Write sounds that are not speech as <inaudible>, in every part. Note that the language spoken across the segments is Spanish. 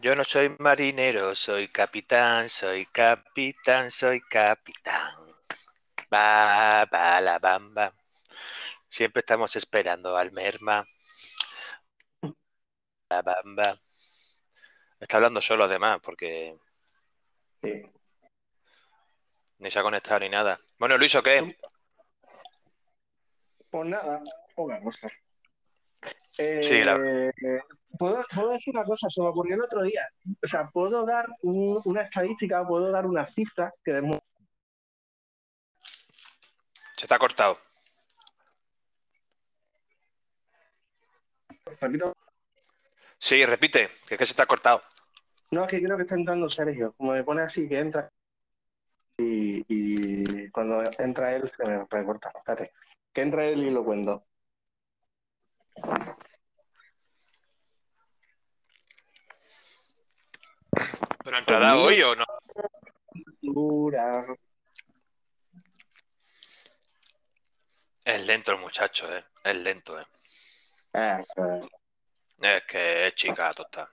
Yo no soy marinero, soy capitán, soy capitán, soy capitán. Ba, ba, la bamba. Siempre estamos esperando al merma. La bamba. Está hablando solo además, porque Sí. ni se ha conectado ni nada. Bueno, Luis, ¿o qué? Pues nada, poca cosa. Sí, la- Eh, ¿puedo, puedo decir una cosa, se me ocurrió el otro día. O sea, puedo dar un- una estadística, puedo dar una cifra que demuestra. Se está cortado. Repito, Sí, repite, que es que se está cortado. no, es que creo que está entrando Sergio. Como me pone así que entra. Y, y cuando entra él se me recorta. Espérate. Que entra él y lo cuento. ¿Pero entrará hoy o no? Dura. Es lento el muchacho, ¿eh? Es lento, ¿eh? Ah, ah. Es que es chica total.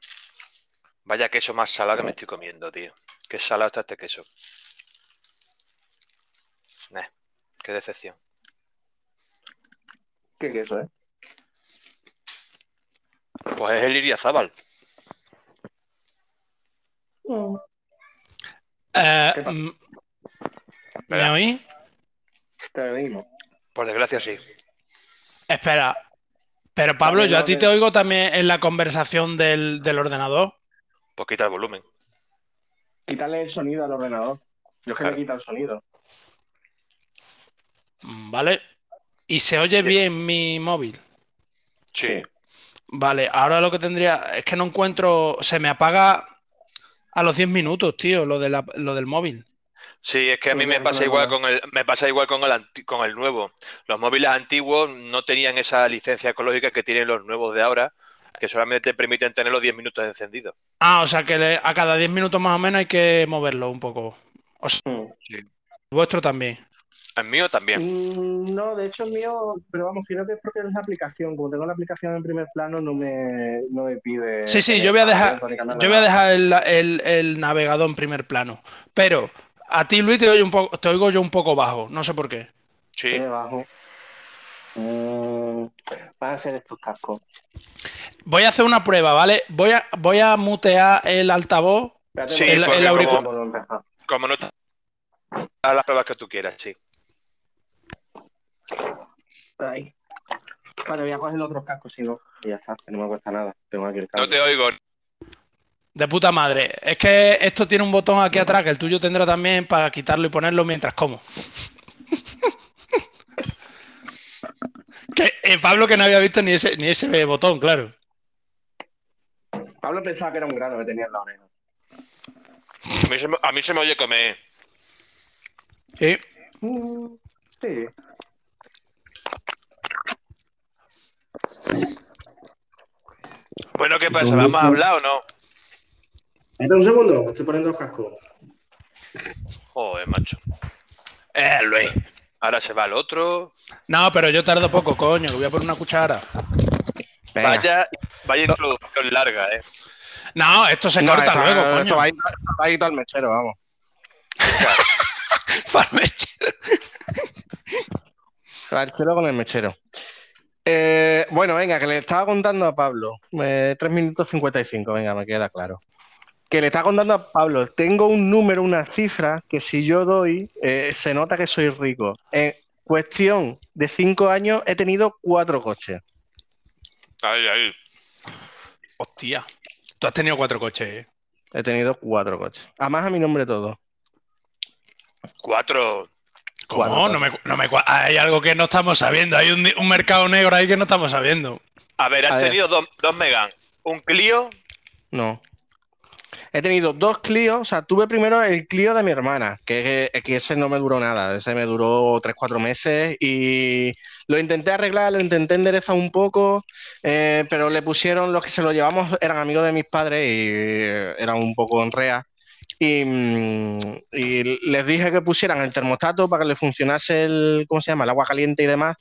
Vaya queso más salado que me estoy comiendo, tío. Qué salado está este queso. Nah, qué decepción. ¿Qué queso, eh? Pues es el Iriazábal. Eh, ¿Qué pasa? mm, ¿Me Espera. oí? Te digo. Por desgracia, sí. Espera. Pero Pablo, yo a ti te oigo también en la conversación del, del ordenador. Pues quita el volumen. Quítale el sonido al ordenador. Yo es que Claro. le quita el sonido. Mm, ¿Vale? ¿Y se oye bien mi móvil? Sí. Vale, ahora lo que tendría es que no encuentro, se me apaga a los 10 minutos, tío, lo, de la- lo del móvil. Sí, es que a Sí, mí me pasa igual con el, me pasa igual con el anti- con el nuevo. Los móviles antiguos no tenían esa licencia ecológica que tienen los nuevos de ahora, que solamente te permiten tener los 10 minutos encendidos. Ah, o sea que le- a cada 10 minutos más o menos hay que moverlo un poco. Mm. El vuestro también. El mío también. Mm, No, de hecho el mío, pero vamos, creo que es porque es la aplicación. Como tengo la aplicación en primer plano, no me, no me pide. Sí, sí, yo voy a dejar, yo voy a dejar el, el- el navegador en primer plano. Pero a ti, Luis, te oigo, un poco, te oigo yo un poco bajo, no sé por qué. Sí. Qué bajo. Mm, van a ser estos cascos. Voy a hacer una prueba, ¿vale? Voy a, voy a mutear el altavoz. Sí, el- el auricular-. Como no está- haz las pruebas que tú quieras, sí. Ahí. Vale, voy a coger los otros cascos, si no. Y ya está, que no me cuesta nada. Tengo aquí el No te oigo. De puta madre. Es que esto tiene un botón aquí atrás que el tuyo tendrá también para quitarlo y ponerlo mientras como. <laughs> que eh, Pablo que no había visto ni ese, ni ese botón, claro. Pablo pensaba que era un grano que tenía en la oreja. A mí se me, a mí se me oye comer. Sí. Mm, sí. Bueno, ¿qué pasa? ¿Vamos a hablar o no? Espera un segundo, estoy poniendo los cascos. Joder, macho. Eh, Luis. Ahora se va el otro. No, pero yo tardo poco, coño, que voy a poner una cuchara. Vaya, vaya introducción larga, ¿eh? No, esto se No, corta esto- luego, esto coño. va a ir, va a ir al mechero, vamos. Para el mechero. <laughs> El mechero con el mechero. Eh, bueno, venga, que le estaba contando a Pablo. Eh, 3 minutos 55, venga, me queda claro. Que le estaba contando a Pablo, tengo un número, una cifra, que si yo doy, eh, se nota que soy rico. En cuestión de 5 años he tenido cuatro coches. Ahí, ahí. Hostia. Tú has tenido cuatro coches, eh. He tenido cuatro coches. Además a mi nombre todo. Cuatro. ¿Cómo? Cuatro, No me, no me Hay algo que no estamos sabiendo. Hay un, un mercado negro ahí que no estamos sabiendo. A ver, has A ver. tenido dos, dos Megan. Un Clio. No. He tenido dos Clio, o sea, tuve primero el Clio de mi hermana, que, que ese no me duró nada, ese me duró 3-4 meses y lo intenté arreglar, lo intenté enderezar un poco, eh, pero le pusieron, los que se lo llevamos eran amigos de mis padres y eh, eran un poco enrea. Y, mm, y les dije que pusieran el termostato para que le funcionase el, ¿cómo se llama? El agua caliente y demás.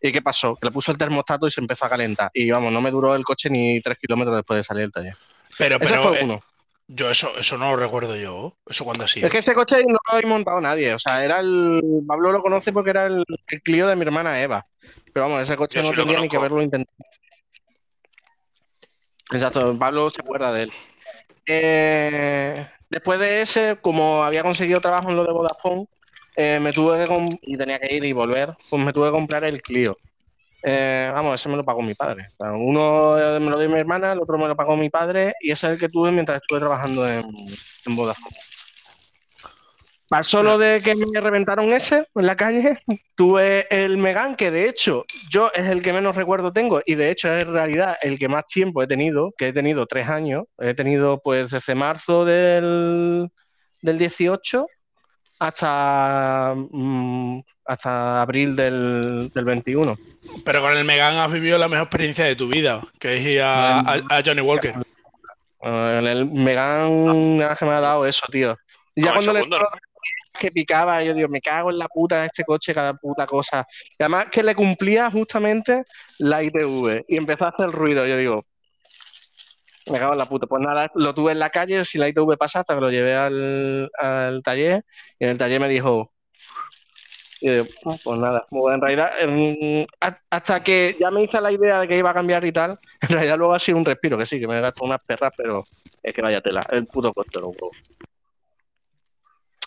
¿Y qué pasó? Que le puso el termostato y se empezó a calentar. Y vamos, no me duró el coche ni 3 kilómetros después de salir del taller. Pero, Ese pero, fue eh, uno. Yo eso, eso no lo recuerdo yo. ¿Eso cuando sí? Es que ese coche no lo había montado nadie. O sea, era el. Pablo lo conoce porque era el, el Clio de mi hermana Eva. Pero vamos, ese coche Yo no sí tenía ni que verlo intentado. Exacto, Pablo se acuerda de él. Eh, después de ese, como había conseguido trabajo en lo de Vodafone, eh, me tuve que y tenía que ir y volver, pues me tuve que comprar el Clio. Eh, vamos, ese me lo pagó mi padre. Uno me lo dio mi hermana, el otro me lo pagó mi padre y ese es el que tuve mientras estuve trabajando en Vodafone. Pasó lo de que me reventaron ese en la calle. Tuve el Megan, que de hecho yo es el que menos recuerdo tengo y de hecho es en realidad el que más tiempo he tenido, que he tenido tres años. He tenido pues desde marzo del, del 18 hasta, mm, hasta abril del, del 21. Pero con el Megan has vivido la mejor experiencia de tu vida, que es ir a, a- a Johnny Walker. En el Megan nada que me ha dado eso, tío. Y ya cuando le que picaba, yo digo, me cago en la puta de este coche, cada puta cosa. Y además que le cumplía justamente la ITV y empezó a hacer ruido. Yo digo, me cago en la puta. Pues nada, lo tuve en la calle sin la ITV pasada hasta que lo llevé al, al taller y en el taller me dijo, y yo "Ah, pues nada, bueno, en realidad, ha- hasta que ya me hice la idea de que iba a cambiar y tal, en realidad luego ha sido un respiro, que sí, que me he gastado unas perras, pero es que vaya tela, el puto huevos.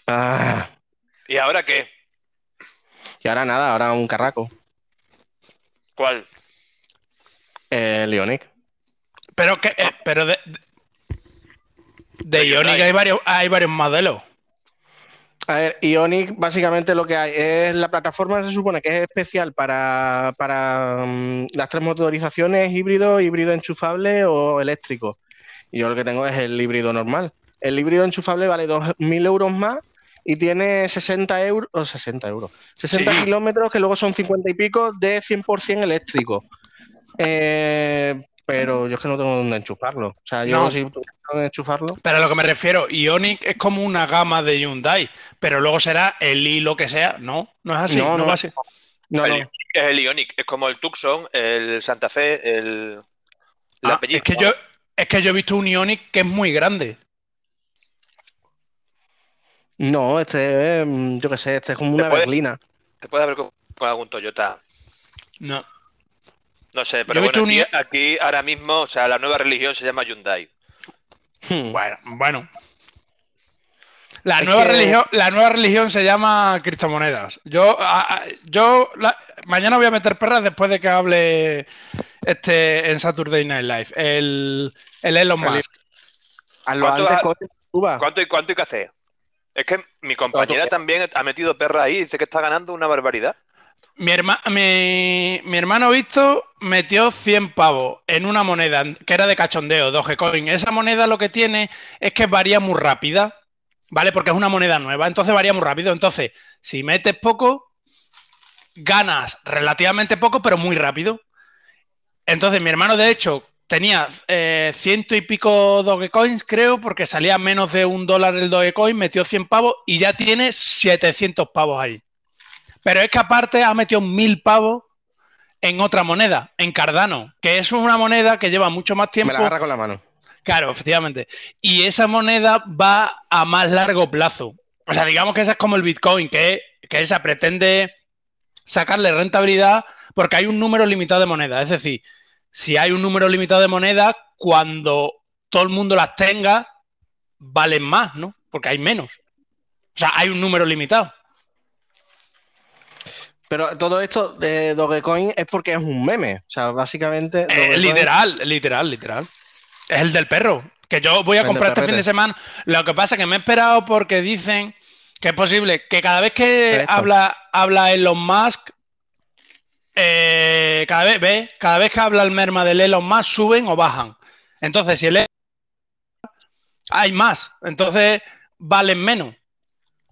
Ah, ¿Y ahora qué? y ahora nada, ahora un carraco, ¿Cuál? el Ionic. Pero que, eh, pero de, de, Ionic hay varios, hay varios modelos. A ver, Ionic básicamente lo que hay es la plataforma se supone que es especial para, para mm, las tres motorizaciones, híbrido, híbrido enchufable o eléctrico. Y yo lo que tengo es el híbrido normal. El híbrido enchufable vale 2.000 euros más y tiene 60 euros, o 60 euros, 60 Sí. kilómetros que luego son 50 y pico de 100% eléctrico. Eh, pero yo es que no tengo dónde enchufarlo. O sea, yo No. si dónde enchufarlo. Pero a lo que me refiero, Ionic es como una gama de Hyundai, pero luego será el i lo que sea. No, no es así. No, No, no. va a ser. No, el es el Ionic, es como el Tucson, el Santa Fe, el. La Ah, es que yo es que yo he visto un Ionic que es muy grande. No, este es, mm, yo qué sé, este es como una Después- berlina. Te puedes ver con, con algún Toyota. No. No sé, Yo pero bueno, un aquí, I- aquí ahora mismo, o sea, la nueva religión se llama Hyundai. Hmm. Bueno, bueno. La Es nueva que- religión, la nueva religión se llama criptomonedas. Yo, a- a- yo la- mañana voy a meter perras después de que hable este en Saturday Night Live. El, el Elon. Musk. A lo ¿Cuánto. ¿Cuánto y cuánto hay que hacer? Es que mi compañera también ha metido perra ahí y dice que está ganando una barbaridad. Mi, herma- mi, mi hermano Víctor metió 100 pavos en una moneda que era de cachondeo, Dogecoin. Esa moneda lo que tiene es que varía muy rápida, ¿vale? Porque es una moneda nueva, entonces varía muy rápido. Entonces, si metes poco, ganas relativamente poco, pero muy rápido. Entonces, mi hermano, de hecho, tenía eh, ciento y pico Dogecoins, creo, porque salía menos de un dólar el Dogecoin, metió 100 pavos y ya tiene 700 pavos ahí. Pero es que aparte ha metido mil pavos en otra moneda, en Cardano, que es una moneda que lleva mucho más Me tiempo. la agarra con la mano. Claro, efectivamente. Y esa moneda va a más largo plazo. O sea, digamos que esa es como el Bitcoin, que, que esa pretende sacarle rentabilidad porque hay un número limitado de monedas. Es decir, si hay un número limitado de monedas, cuando todo el mundo las tenga, valen más, ¿no? Porque hay menos. O sea, hay un número limitado. Pero todo esto de Dogecoin es porque es un meme. O sea, básicamente. Eh, Dogecoin- literal, literal, literal. Es el del perro. Que yo voy a El comprar este fin de semana. Lo que pasa es que me he esperado porque dicen que es posible que cada vez que habla, habla Elon Musk, eh, cada vez, ¿ves? Cada vez que habla el merma del Elon Musk, suben o bajan. Entonces, si el Elon- hay más, entonces valen menos.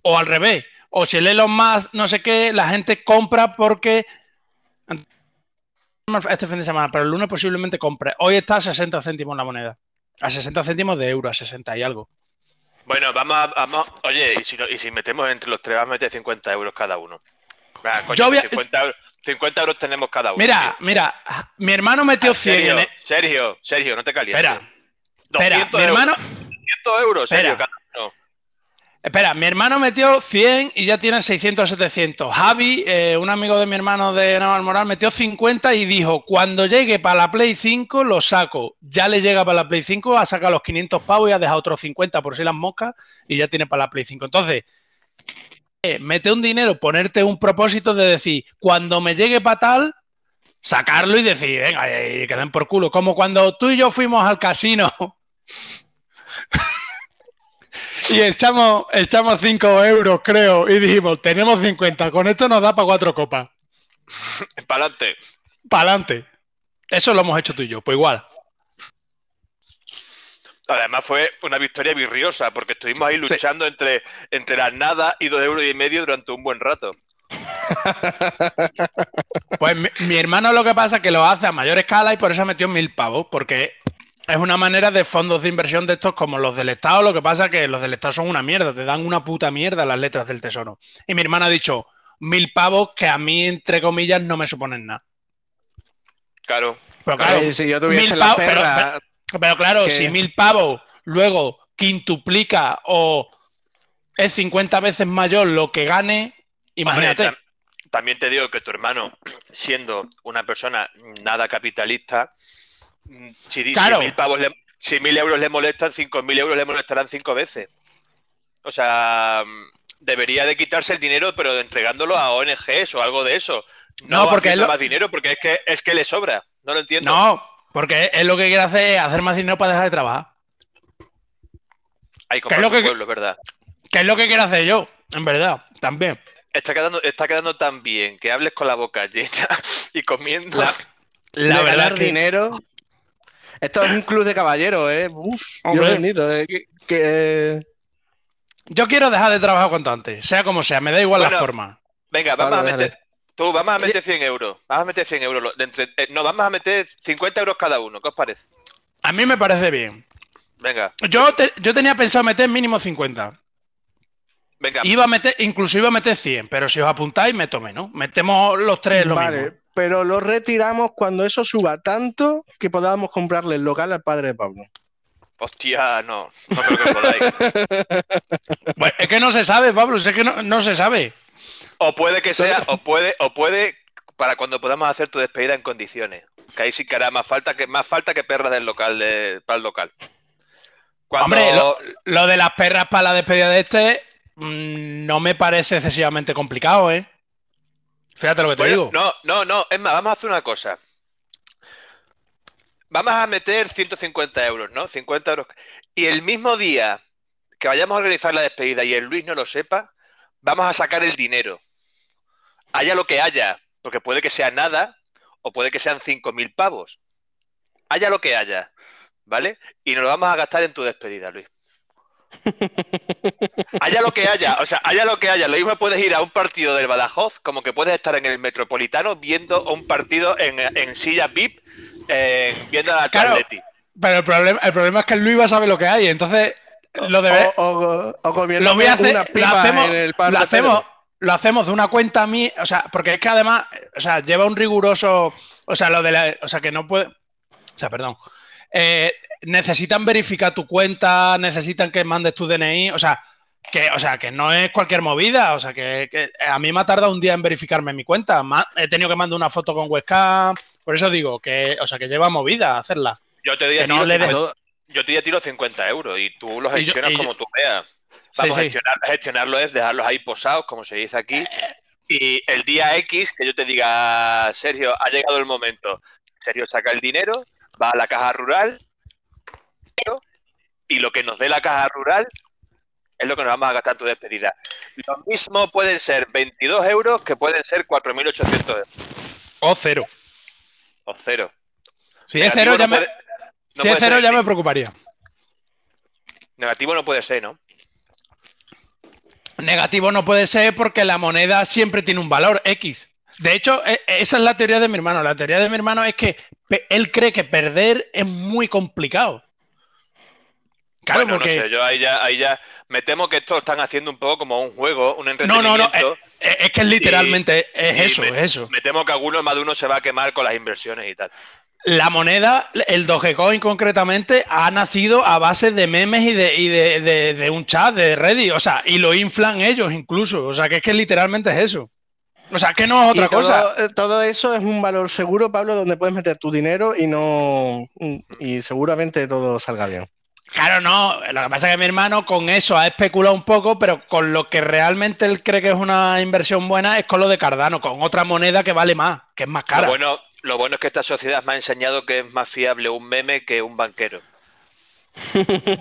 O al revés. O si el Elon Musk no sé qué, la gente compra porque este fin de semana, pero el lunes posiblemente compre. Hoy está a 60 céntimos la moneda. A 60 céntimos de euro, a 60 y algo. Bueno, vamos a. Vamos, oye, y si, no- y si metemos entre los tres, vamos a meter 50 euros cada uno. Venga, coño, Yo voy a- 50, euros, 50 euros tenemos cada uno. Mira, tío. mira, mi hermano metió Ah, 100 Sergio, en... Sergio, Sergio, no te calientes. Espera, espera, 200 mi euros, hermano, 200 200 euros, Espera. cada uno. Espera, mi hermano metió 100 y ya tiene 600 700. Javi, eh, un amigo de mi hermano de Naval Moral, metió 50 y dijo, cuando llegue para la Play 5 lo saco. Ya le llega para la Play 5, ha sacado los 500 pavos y ha dejado otros 50 por si las moscas y ya tiene para la Play 5. Entonces, mete un dinero, ponerte un propósito de decir, cuando me llegue para tal, sacarlo y decir, venga, y que den por culo. Como cuando tú y yo fuimos al casino <laughs> y echamos, echamos 5 euros, creo, y dijimos, tenemos 50, con esto nos da para cuatro copas. <laughs> Para adelante. Para adelante. Eso lo hemos hecho tú y yo, pues igual. Además fue una victoria virriosa, porque estuvimos ahí luchando entre, entre las nada y dos euros y medio durante un buen rato. <laughs> Pues mi, mi hermano lo que pasa es que lo hace a mayor escala y por eso metió mil pavos, porque es una manera de fondos de inversión de estos como los del Estado. Lo que pasa es que los del Estado son una mierda, te dan una puta mierda las letras del tesoro. Y mi hermano ha dicho mil pavos que a mí, entre comillas, no me suponen nada. Claro. Pero claro, Ay, si yo tuviese mil la pavos, pero- perra. Pero claro, que- si mil pavos luego quintuplica o es 50 veces mayor lo que gane, imagínate. Hombre, tam- también te digo que tu hermano, siendo una persona nada capitalista, si, Claro. mil pavos le- si mil euros le molestan, cinco mil euros le molestarán cinco veces. O sea, debería de quitarse el dinero, pero entregándolo a ONGs o algo de eso. No, No, porque lo- más dinero, porque es que es que le sobra. No lo entiendo. No, porque es lo que quiere hacer es hacer más dinero para dejar de trabajar. Hay ¿qué es lo que- pueblo, es verdad. Que es lo que quiero hacer yo, en verdad, también. Está quedando, está quedando tan bien que hables con la boca llena <laughs> y comiendo. La, la de verdad ganar que- dinero. Esto es un club de caballeros, ¿eh? Uf, Hombre. Dios bendito, ¿eh? Que, que- yo quiero dejar de trabajar cuanto antes, sea como sea, me da igual la forma. Venga, vamos Vale, a meter. Tú, vamos a meter 100 euros. Vamos a meter 100 euros. lo- de entre- eh, no, vamos a meter 50 euros cada uno. ¿Qué os parece? A mí me parece bien. Venga, Yo, te- yo tenía pensado meter mínimo 50. venga. Iba a meter, incluso iba a meter 100, pero si os apuntáis, meto menos. Metemos los tres lo Vale, mismo. pero lo retiramos cuando eso suba tanto que podamos comprarle el local al padre de Pablo. Hostia, no. No creo que podáis. <laughs> Pues es que no se sabe, Pablo, es que no, no se sabe. O puede que sea, o puede, o puede para cuando podamos hacer tu despedida en condiciones. Que ahí sí que hará más falta que, más falta que perras del local de- para el local. Cuando, Hombre, lo, lo de las perras para la despedida de este mm, no me parece excesivamente complicado, ¿eh? Fíjate lo que te Bueno, digo. no, no, no. Es más, vamos a hacer una cosa. Vamos a meter 150 euros, ¿no? 50 euros. Y el mismo día que vayamos a organizar la despedida y el Luis no lo sepa, vamos a sacar el dinero. Haya lo que haya, porque puede que sea nada o puede que sean 5.000 pavos. Haya lo que haya, ¿vale? Y nos lo vamos a gastar en tu despedida, Luis. <laughs> Haya lo que haya, o sea, haya lo que haya. Lo mismo puedes ir a un partido del Badajoz, como que puedes estar en el Metropolitano viendo un partido en, en silla VIP, eh, viendo al Claro. Atleti. Pero el problema, el problema es que Luis va a saber lo que hay, entonces lo debe, O, o, o comiendo lo voy a hacer, lo hacemos, en el lo hacemos. Lo hacemos de una cuenta mía, o sea, porque es que además, o sea, lleva un riguroso, o sea, lo de la, o sea, que no puede, o sea, perdón, Eh, necesitan verificar tu cuenta, necesitan que mandes tu DNI, o sea, que, o sea, que no es cualquier movida, o sea, que, que a mí me ha tardado un día en verificarme mi cuenta, he tenido que mandar una foto con webcam, por eso digo que, o sea, que lleva movida hacerla. Yo te doy a Que ti no los le des- 50 yo te doy a ti los 50 euros y tú los gestionas como tú veas. Vamos, sí. Gestionar, gestionarlo es dejarlos ahí posados, como se dice aquí. Y el día X, que yo te diga, Sergio, ha llegado el momento. Sergio saca el dinero, va a la caja rural y lo que nos dé la caja rural es lo que nos vamos a gastar en tu despedida. Lo mismo pueden ser 22 euros que pueden ser 4.800 euros. O cero. O cero. Si es cero, ya no me, no si es cero ya me preocuparía. Negativo no puede ser, ¿no? Negativo no puede ser porque la moneda siempre tiene un valor X. De hecho, e- esa es la teoría de mi hermano. La teoría de mi hermano es que él cree que perder es muy complicado. Claro, Bueno, porque. no sé, yo ahí ya, ahí ya me temo que esto lo están haciendo un poco como un juego, un No, entretenimiento. no, no. Es, es que literalmente es eso, me- es eso. Me temo que alguno, más de uno se va a quemar con las inversiones y tal. La moneda, el Dogecoin concretamente, ha nacido a base de memes y de, y de, de- de un chat de Reddit. O sea, y lo inflan ellos incluso. O sea, que es que literalmente es eso. O sea, que no es otra Y cosa. Todo, eso es un valor seguro, Pablo, donde puedes meter tu dinero y no. Y seguramente todo salga bien. Claro, no. Lo que pasa es que mi hermano con eso ha especulado un poco, pero con lo que realmente él cree que es una inversión buena es con lo de Cardano, con otra moneda que vale más, que es más cara. Lo bueno, lo bueno es que esta sociedad me ha enseñado que es más fiable un meme que un banquero.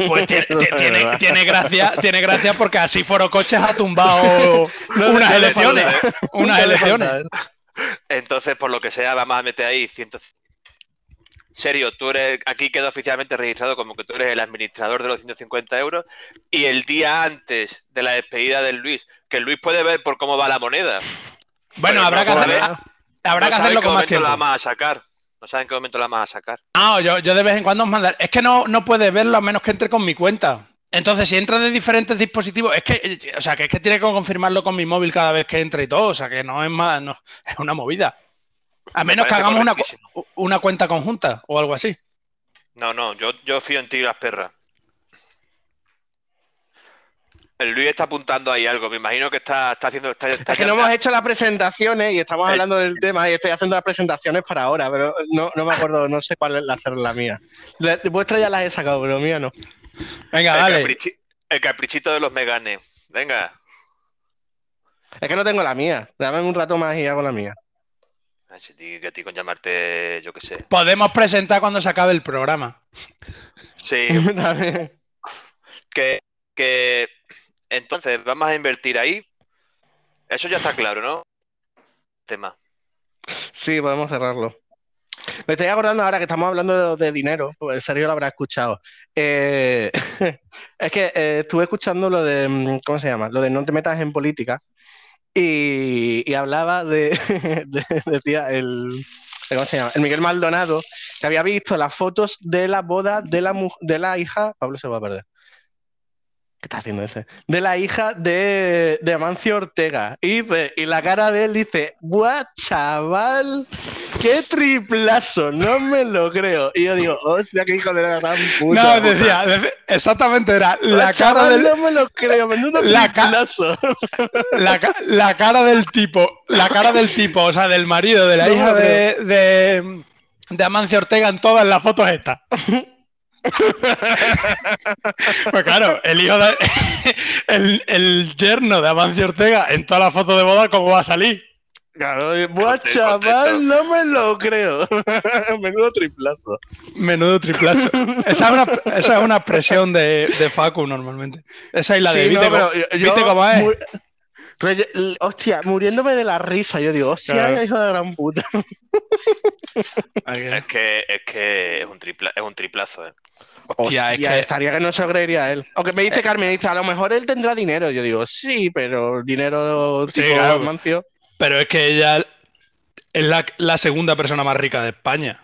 Pues tiene, <laughs> gracia, tiene gracia porque así Foro Coches ha tumbado <laughs> No unas le elecciones. falta, Unas elecciones. ¿eh? Entonces, por lo que sea, vamos a meter ahí 100. Serio, tú eres, aquí queda oficialmente registrado como que tú eres el administrador de los 150 euros y el día antes de la despedida del Luis, que Luis puede ver por cómo va la moneda. Bueno, Pero habrá que, hacer- habrá no que hacerlo qué con más momento tiempo. la vamos a sacar. No saben qué momento la vamos a sacar. No, yo, yo de vez en cuando os mandaré. Es que no, no puedes verlo a menos que entre con mi cuenta. Entonces, si entra de diferentes dispositivos, es que, eh, o sea, que es que tiene que confirmarlo con mi móvil cada vez que entre y todo. O sea, que no es más, no, <laughs> es una movida. A Me menos que hagamos una, una cuenta conjunta o algo así. No, no, yo, yo fío en ti, las perras. El Luis está apuntando ahí algo. Me imagino que está, está haciendo. Está, está Es que no hemos hecho las presentaciones y estamos Eh. hablando del tema y estoy haciendo las presentaciones para ahora, pero no, no me acuerdo, no sé cuál es la hacer la mía. La, vuestra ya las he sacado, pero mía no. Venga, el, dale. caprichi- el caprichito de los meganes. Venga. Es que no tengo la mía. Dame un rato más y hago la mía. Que a ti con llamarte, yo qué sé. Podemos presentar cuando se acabe el programa. Sí, <laughs> que, que entonces vamos a invertir ahí. Eso ya está claro, ¿no? Tema. sí, podemos cerrarlo. Me estoy acordando ahora que estamos hablando de, de dinero, pues Sergio lo habrá escuchado. Eh, <laughs> es que eh, estuve escuchando lo de, mm, ¿cómo se llama? Lo de no te metas en política y, hablaba de, <laughs> de- decía el, ¿cómo se llama? El Miguel Maldonado, que había visto las fotos de la boda de la, de la hija, Pablo se va a perder. ¿Qué está haciendo ese? De la hija de, de Amancio Ortega. Y, dice- y la cara de él dice, ¡buah, chaval! ¡Qué triplazo! No me lo creo. Y yo digo, hostia, qué hijo de la gran puta. No, decía, decía- exactamente, era la ¡Buah, cara del, No me lo creo, menudo <laughs> La ca- triplazo. <laughs> la, ca- la cara del tipo, la cara del tipo, o sea, del marido, de la No, hija de, de, de Amancio Ortega en todas las fotos estas. <laughs> Pues claro, el hijo de, <laughs> el, el yerno de Amancio Ortega en todas las fotos de boda, ¿cómo va a salir? Claro, ¡buah, chaval! No me lo creo. <laughs> menudo triplazo. Menudo triplazo. Esa es una, esa es una expresión de, de Facu normalmente. Esa es la de Sí, no, ¿viste, cómo, yo- viste yo cómo es? Pero yo- l- hostia, muriéndome de la risa, yo digo, hostia, Claro. hijo de gran puta. <laughs> Es que es que es un tripla, es un triplazo, ¿eh? Hostia, es Hostia, que- estaría que no se lo creería él. Aunque me dice Carmen, dice, a lo mejor él tendrá dinero. Yo digo, sí, pero dinero Sí, tipo claro. Mancio. Pero es que ella es la, la segunda persona más rica de España.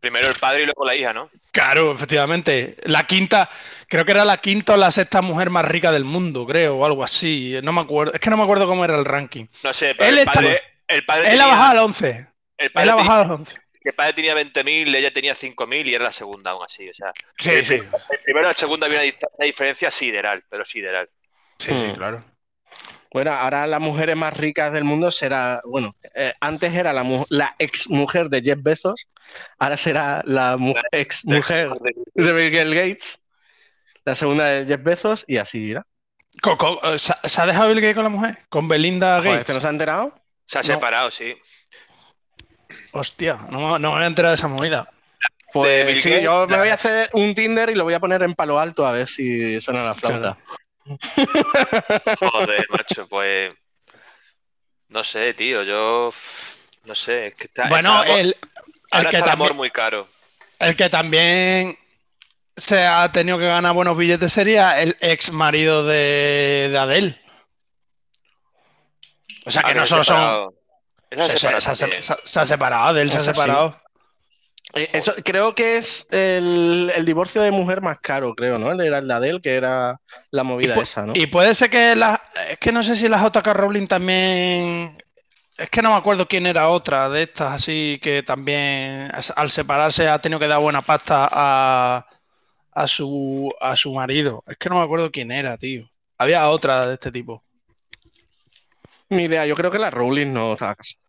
Primero el padre y luego la hija, ¿no? Claro, efectivamente. La quinta, creo que era la quinta o la sexta mujer más rica del mundo, creo, o algo así. No me acuerdo. Es que no me acuerdo cómo era el ranking. No sé, pero Él el padre, el padre Él ha bajado al 11. el padre Él ha tenía- bajado al 11. el padre tenía 20.000, ella tenía 5.000 y era la segunda aún así. O sea, Sí, el, sí. el primero y el segundo había una, diferencia sideral, pero sideral. Sí, sí, Hmm. claro. Bueno, ahora las mujeres más ricas del mundo será, bueno, eh, antes era la, la ex mujer de Jeff Bezos, ahora será la mu- ex mujer de Bill Gates, la segunda de Jeff Bezos y así irá. Eh, ¿Se se ha dejado Bill Gates con la mujer? ¿Con Belinda Joder, Gates? ¿este no se ha enterado? Se ha No. separado, sí. Hostia, no, me- no me había enterado de esa movida. Pues Bill sí, Gates, yo me voy a hacer un Tinder y lo voy a poner en palo alto a ver si suena la flauta. Joder, macho, pues. No sé, tío, yo. No sé, es que está. Bueno, está- el, el ahora que está el amor también, muy caro. el que también se ha tenido que ganar buenos billetes sería el ex marido de, de Adele. O sea que Ah, no solo son. Se, ha separado, Adele se ha sí. separado. Eh, Eso, creo que es el, el divorcio de mujer más caro, creo, ¿no? Era el de Adele, que era la movida pu- esa, ¿no? Y puede ser que la, es que no sé si la JK Rowling también Es que no me acuerdo quién era otra de estas, así que también al separarse ha tenido que dar buena pasta a, a, su, a su marido. Es que no me acuerdo quién era, tío. Había otra de este tipo. Ni idea, yo creo que la Rowling no estaba casada.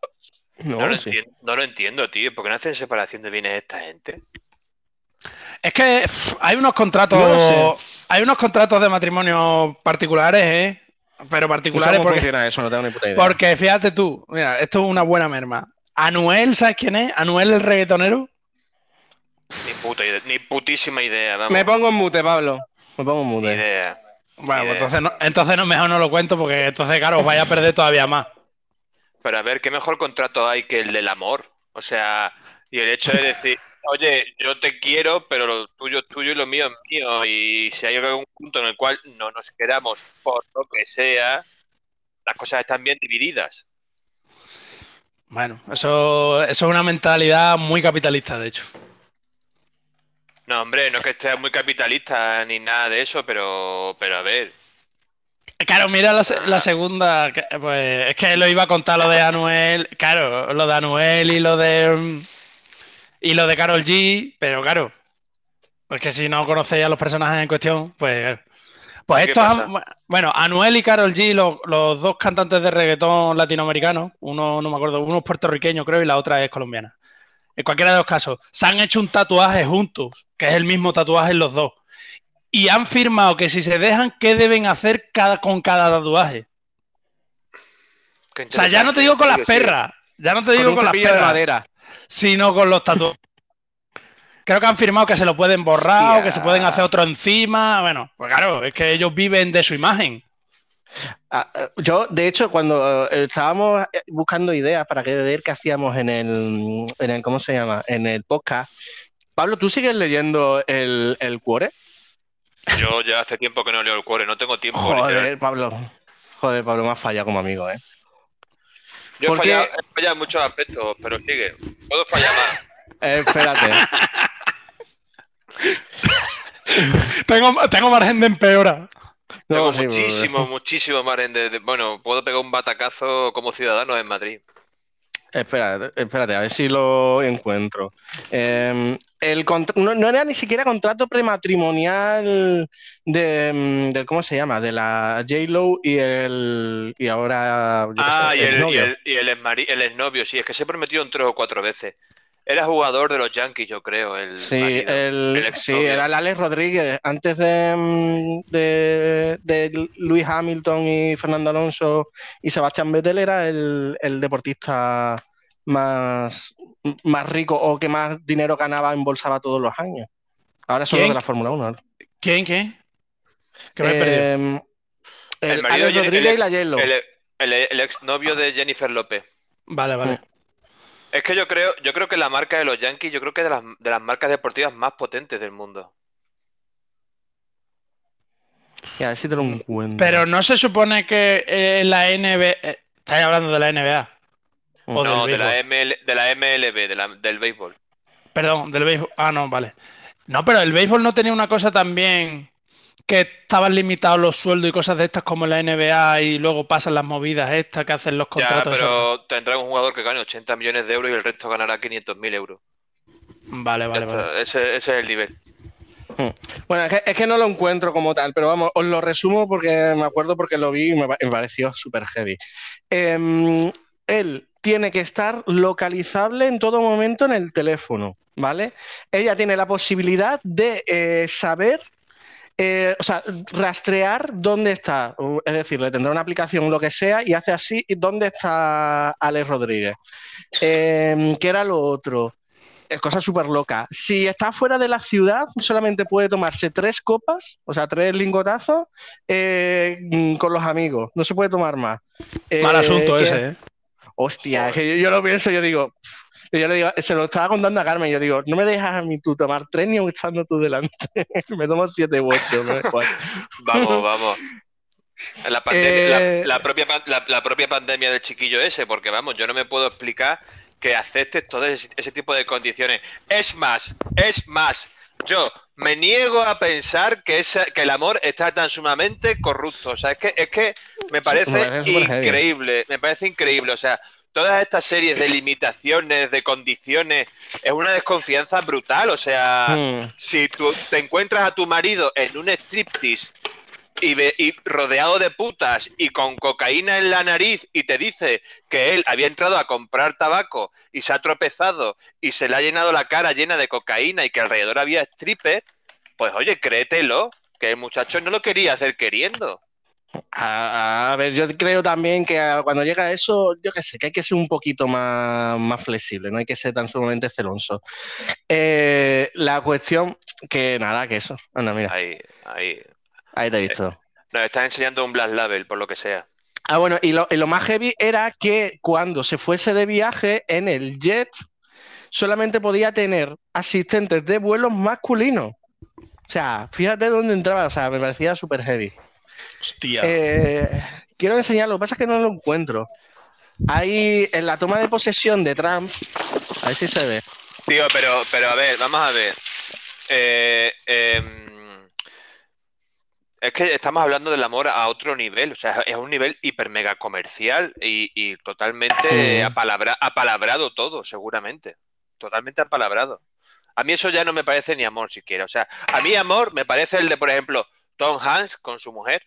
No, lo entiendo, no lo entiendo, tío. ¿Por qué no hacen separación de bienes esta gente? Es que hay unos contratos. Hay unos contratos de matrimonio particulares, ¿eh? Pero particulares porque. eso? No tengo ni puta idea. Porque fíjate tú, mira, esto es una buena merma. Anuel, ¿sabes quién es? Anuel el reggaetonero. Ni puta idea, ni putísima idea. Vamos. Me pongo en mute, Pablo. Me pongo en mute. Ni idea. Bueno, pues entonces, no, entonces no, mejor no lo cuento porque entonces, claro, os vaya a perder todavía más. Pero a ver, ¿qué mejor contrato hay que el del amor? O sea, y el hecho de decir, <laughs> oye, yo te quiero, pero lo tuyo es tuyo y lo mío es mío. Y si hay algún punto en el cual no nos queramos por lo que sea, las cosas están bien divididas. Bueno, eso, eso es una mentalidad muy capitalista, de hecho. No, hombre, no es que sea muy capitalista ni nada de eso, pero, pero a ver. Claro, mira la, segunda, pues es que lo iba a contar lo de Anuel, claro, lo de Anuel y lo de y lo de Carol G, pero claro, es que si no conocéis a los personajes en cuestión, pues pues estos, bueno, Anuel y Carol G, los, los, dos cantantes de reggaetón latinoamericanos, uno no me acuerdo, uno es puertorriqueño creo y la otra es colombiana. En cualquiera de los casos, se han hecho un tatuaje juntos, que es el mismo tatuaje en los dos. Y han firmado que si se dejan, ¿qué deben hacer cada, con cada tatuaje? O sea, ya no te digo con las perras, ya no te digo con, las perras, de madera. sino con los tatuajes. Creo que han firmado que se lo pueden borrar o que se pueden hacer otro encima. Bueno, pues claro, es que ellos viven de su imagen. Ah, eh, yo, de hecho, cuando eh, estábamos eh, buscando ideas para ver qué hacíamos en el, en el, ¿cómo se llama? En el podcast. Pablo, ¿tú sigues leyendo el, el Cuore? Yo ya hace tiempo que no leo el Cuore, no tengo tiempo. Joder, Pablo. Joder, Pablo, me has fallado como amigo, ¿eh? Yo he, fallado, en muchos aspectos, pero sigue. Puedo fallar más. espérate. <laughs> tengo, tengo margen de empeora. Tengo muchísimo, <laughs> muchísimo margen de, Bueno, puedo pegar un batacazo como ciudadano en Madrid. Espérate, espérate, a ver si lo encuentro. Em, el no, era ni siquiera contrato prematrimonial de, mm, ¿cómo se llama? De la J-Lo y el y ahora ah, y, el, y, el, y el, el, exnovio, sí, es que se prometió en tres o cuatro veces. Era jugador de los Yankees, yo creo. El sí, el, sí, era el Alex Rodríguez. Antes mm, de, de, Luis Hamilton y Fernando Alonso y Sebastián Vettel, era el, deportista más, más rico o que más dinero ganaba, embolsaba todos los años. Ahora solo de la Fórmula 1. ¿Quién? ¿Quién? ¿Qué me em, el, Alex Rodríguez y la Yellow. El, el, exnovio de Jennifer López. Vale, vale. Mm. Es que yo creo, yo creo que la marca de los Yankees, yo creo que es de las, de las marcas deportivas más potentes del mundo. Y a ver si te lo encuentro. Pero no se supone que en la NBA. Eh, estáis hablando de la NBA. no, de la, ML, de la MLB, del béisbol. Perdón, del béisbol. Ah, no, vale. No, pero el béisbol no tenía una cosa también que estaban limitados los sueldos y cosas de estas como la NBA y luego pasan las movidas estas que hacen los contratos. Ya, pero tendrá un jugador que gane 80 millones de euros y el resto ganará 500 mil euros. Vale, vale, vale. Ese, es el nivel. Hmm. Bueno, es que, no lo encuentro como tal, pero vamos, os lo resumo porque me acuerdo porque lo vi y me, pareció súper heavy. Em, él tiene que estar localizable en todo momento en el teléfono, ¿vale? Ella tiene la posibilidad de eh, saber eh, o sea, rastrear dónde está. Es decir, le tendrá una aplicación, lo que sea, y hace así, ¿dónde está Alex Rodríguez? Em, ¿Qué era lo otro? Es cosa súper loca. Si está fuera de la ciudad, solamente puede tomarse tres copas, o sea, tres lingotazos eh, con los amigos. No se puede tomar más. Mal asunto eh, ese, ¿eh? Hostia, es que yo, lo pienso, yo digo, yo le digo, se lo estaba contando a Carmen, yo digo, no me dejas a mí tú tomar tres ni estando tú delante. <laughs> me tomo siete u ocho. <laughs> vamos, vamos. La, eh, la, propia, la, propia pandemia del chiquillo ese, porque vamos, yo no me puedo explicar que aceptes todo ese, tipo de condiciones. Es más, es más, yo me niego a pensar que, que el amor está tan sumamente corrupto. O sea, es que, es que me parece increíble, me parece increíble. O sea, todas estas series de limitaciones, de condiciones, es una desconfianza brutal. O sea, Mm. si tú te encuentras a tu marido en un striptease y, ve- y rodeado de putas y con cocaína en la nariz y te dice que él había entrado a comprar tabaco y se ha tropezado y se le ha llenado la cara llena de cocaína y que alrededor había strippers, pues oye, créetelo, que el muchacho no lo quería hacer queriendo. A, a ver, yo creo también que a- cuando llega eso, yo qué sé, que hay que ser un poquito más, más flexible, no hay que ser tan sumamente celoso. Eh, la cuestión, que nada, que eso. Anda, mira, Ahí, ahí. ahí te he visto. Nos están enseñando un Black Label, por lo que sea. Ah, bueno, y lo, y lo más heavy era que cuando se fuese de viaje en el jet, solamente podía tener asistentes de vuelos masculinos. O sea, fíjate dónde entraba, o sea, me parecía súper heavy. Hostia. Eh, quiero enseñarlo, lo que pasa es que no lo encuentro. Hay en la toma de posesión de Trump, a ver si se ve. Tío, pero, pero a ver, vamos a ver. Eh, em, es que estamos hablando del amor a otro nivel, o sea, es un nivel hiper mega comercial y, y totalmente apalabra- apalabrado todo, seguramente. Totalmente apalabrado. A mí eso ya no me parece ni amor siquiera. O sea, a mí amor me parece el de, por ejemplo, Tom Hanks con su mujer.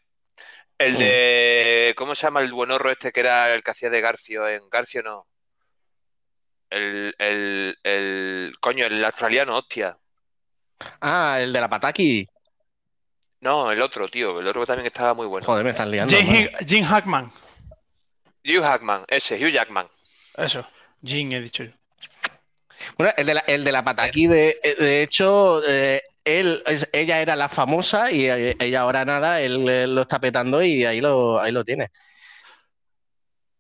El Mm. de, ¿cómo se llama el buenorro este que era el que hacía de Garfio en Garfio no? El, el, el, coño, el australiano, hostia. Ah, el de la Pataki. No, el otro, tío, el otro que también estaba muy bueno. Joder, me están liando. Jim, mano. Jim Hackman. Hugh Jackman, ese, Hugh Jackman. Eso. Jim he dicho yo. Bueno, el de la, el de la Pataki, de, de hecho, eh, él, ella era la famosa y eh, ella ahora nada, él, lo está petando y ahí lo, ahí lo tiene.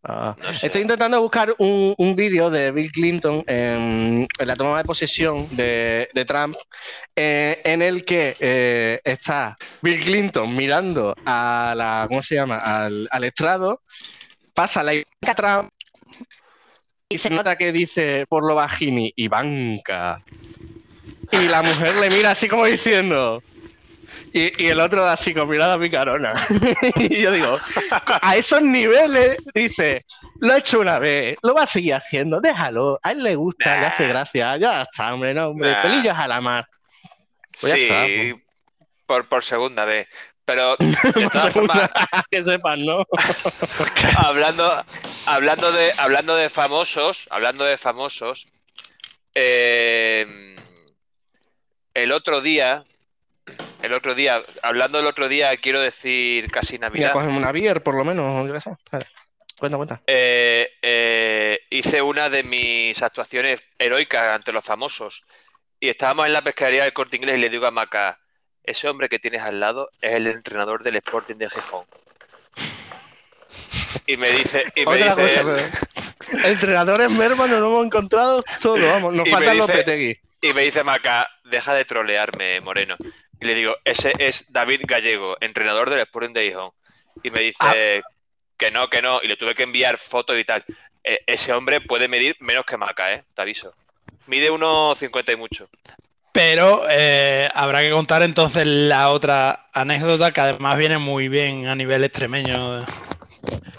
Ah, No sé. Estoy intentando buscar un, un vídeo de Bill Clinton en, en la toma de posesión de, de Trump, eh, en el que eh, está Bill Clinton mirando a la, ¿cómo se llama? Al, al estrado, pasa la Ivanka Trump y se nota que dice por lo bajini, Ivanka. Y la mujer le mira así como diciendo. Y, y el otro así con mirada picarona. <laughs> y yo digo, a esos niveles, dice, lo ha hecho una vez, lo va a seguir haciendo, déjalo, a él le gusta, le hace Nah. gracia, ya está, hombre, no, hombre, Nah. pelillos a la mar. Pues ya sí, está, por, por segunda vez. Pero, <laughs> formas, <laughs> que sepan, ¿no? hablando, hablando, de, hablando de famosos, hablando de famosos, eh, el otro día, el otro día, hablando del otro día, quiero decir casi Mira, Navidad, cógeme una beer, por lo menos, yo qué sé. Cuenta, cuenta. eh, eh, hice una de mis actuaciones heroicas ante los famosos y estábamos en la pescadería del Corte Inglés y le digo a Maca, ese hombre que tienes al lado es el entrenador del Sporting de Gijón. Y me dice, y me dice cosa, entrenadores Merman nos lo hemos encontrado todo, vamos, nos faltan los Petegui. Y me dice Maca, deja de trolearme, Moreno. Y le digo, ese es David Gallego, entrenador del Sporting de Gijón. Y me dice Ah. que no, que no. Y le tuve que enviar fotos y tal. Eh, ese hombre puede medir menos que Maca, ¿eh? Te aviso. Mide unos 50 y mucho. Pero eh, habrá que contar entonces la otra anécdota que además viene muy bien a nivel extremeño.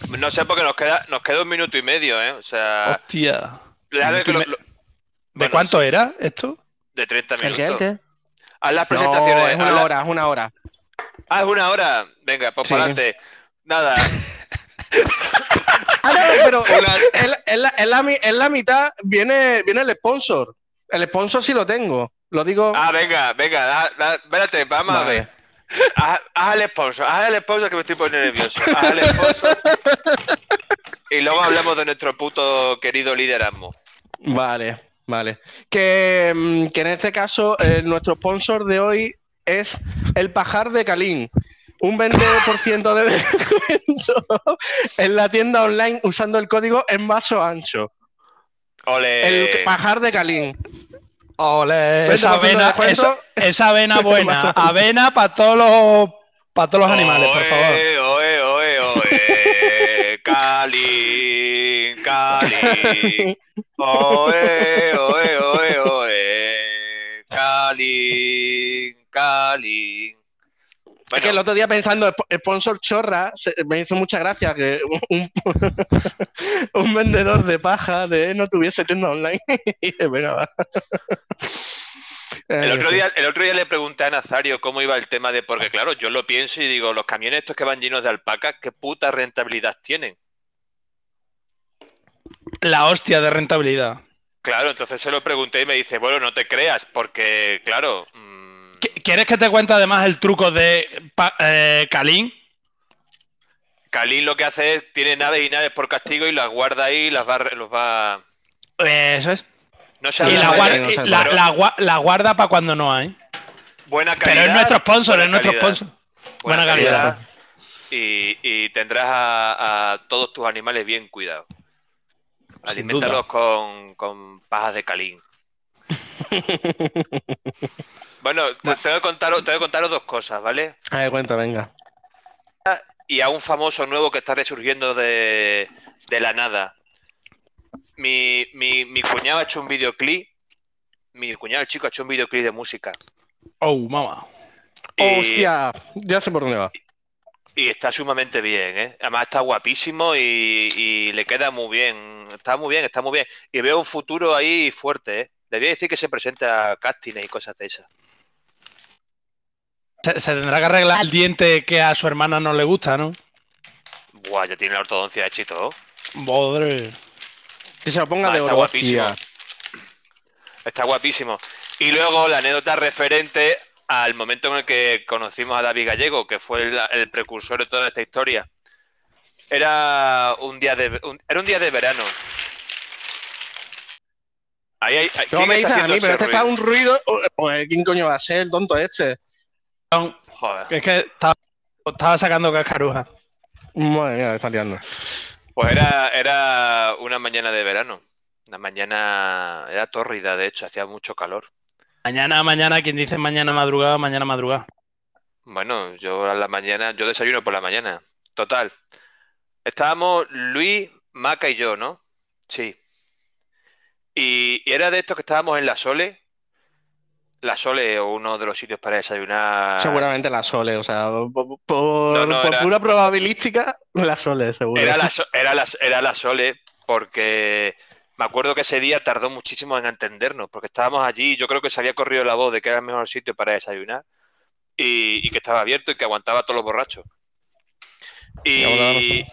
No sé porque nos queda, nos queda un minuto y medio, ¿eh? O sea, Hostia. que lo- ¿De lo- bueno, cuánto era esto? De 30 ¿El qué? minutos. ¿El qué? Haz las No, presentaciones. es una la- hora, es una hora. Ah, es una hora. Venga, pues Sí. para adelante. Nada. <laughs> Ah, no, pero <laughs> en, la- en la, en la mi- en la mitad viene, viene el sponsor. El sponsor sí lo tengo. Lo digo. Ah, venga, venga, da- da- espérate, vamos a ver. Haz, haz el sponsor, haz el sponsor que me estoy poniendo nervioso. Haz el sponsor. Y luego hablamos de nuestro puto querido liderazgo. Vale, vale. Que, mm, que en este caso eh, nuestro sponsor de hoy es el pajar de Calín. Un 20% de <laughs> descuento en la tienda online usando el código en vaso ancho. Ole. El pajar de Calín. Ole, 20% esa avena, <laughs> esa, esa avena buena. Avena para todos los para todos los animales, por favor. Oe, oe, oe. Cali, <laughs> Cali. Oe, oe, oe, oe. Cali, Cali. Es que el otro día pensando, sponsor chorra, me hizo mucha gracia que un, un <laughs> vendedor de paja de no tuviese tienda online. <laughs> y venga, va. El otro, día, el otro día le pregunté a Nazario cómo iba el tema de, porque claro, yo lo pienso y digo, los camiones estos que van llenos de alpacas, ¿qué puta rentabilidad tienen? La hostia de rentabilidad. Claro, entonces se lo pregunté y me dice, bueno, no te creas, porque claro... Mmm... ¿Quieres que te cuente además el truco de eh, Kalin? Kalin lo que hace es, tiene naves y naves por castigo y las guarda ahí y las va, los va... Eso es. No y la, guarda, la, guarda para cuando no hay. Buena calidad. Pero es nuestro sponsor, es nuestro sponsor. Buena, calidad. Y, tendrás a, todos tus animales bien cuidados. Alimentalos con, con pajas de calín. <laughs> bueno, te, voy a contaros, te voy a contaros dos cosas, ¿vale? A ver, cuenta, venga. Y a un famoso nuevo que está resurgiendo de, de la nada mi, mi, mi cuñado ha hecho un videoclip. Mi cuñado, el chico, ha hecho un videoclip de música. Oh, mamá. Hostia, ya sé por dónde va. Y está sumamente bien, ¿eh? Además está guapísimo y, le queda muy bien. Está muy bien, está muy bien. Y veo un futuro ahí fuerte, ¿eh? Le voy a decir que se presente a castings y cosas de esas. Se, se, tendrá que arreglar el diente que a su hermana no le gusta, ¿no? Buah, ya tiene la ortodoncia hecha y todo. Madre. Que se lo ponga de está guapísimo. Está guapísimo. Y luego la anécdota referente al momento en el que conocimos a David Gallego, que fue el, precursor de toda esta historia. Era un día de, era un día de verano. Ahí, hay, me dices a mí, pero este está un ruido. Pues, ¿quién coño va a ser el tonto este? Joder. Es que estaba, estaba sacando cascaruja. Madre mía, está liando. Pues era, era una mañana de verano. Una mañana, era tórrida, de hecho, hacía mucho calor. Mañana, mañana, quien dice mañana madrugada, mañana madrugada. Bueno, yo a la mañana, yo desayuno por la mañana. Total. Estábamos Luis, Maca y yo, ¿no? Sí. Y, y era de estos que estábamos en la Sole, la Sole o uno de los sitios para desayunar. Seguramente la Sole, o sea, por, pura probabilística, la Sole, seguro. Era la, era, la, Sole porque me acuerdo que ese día tardó muchísimo en entendernos, porque estábamos allí y yo creo que se había corrido la voz de que era el mejor sitio para desayunar y, que estaba abierto y que aguantaba a todos los borrachos. Y,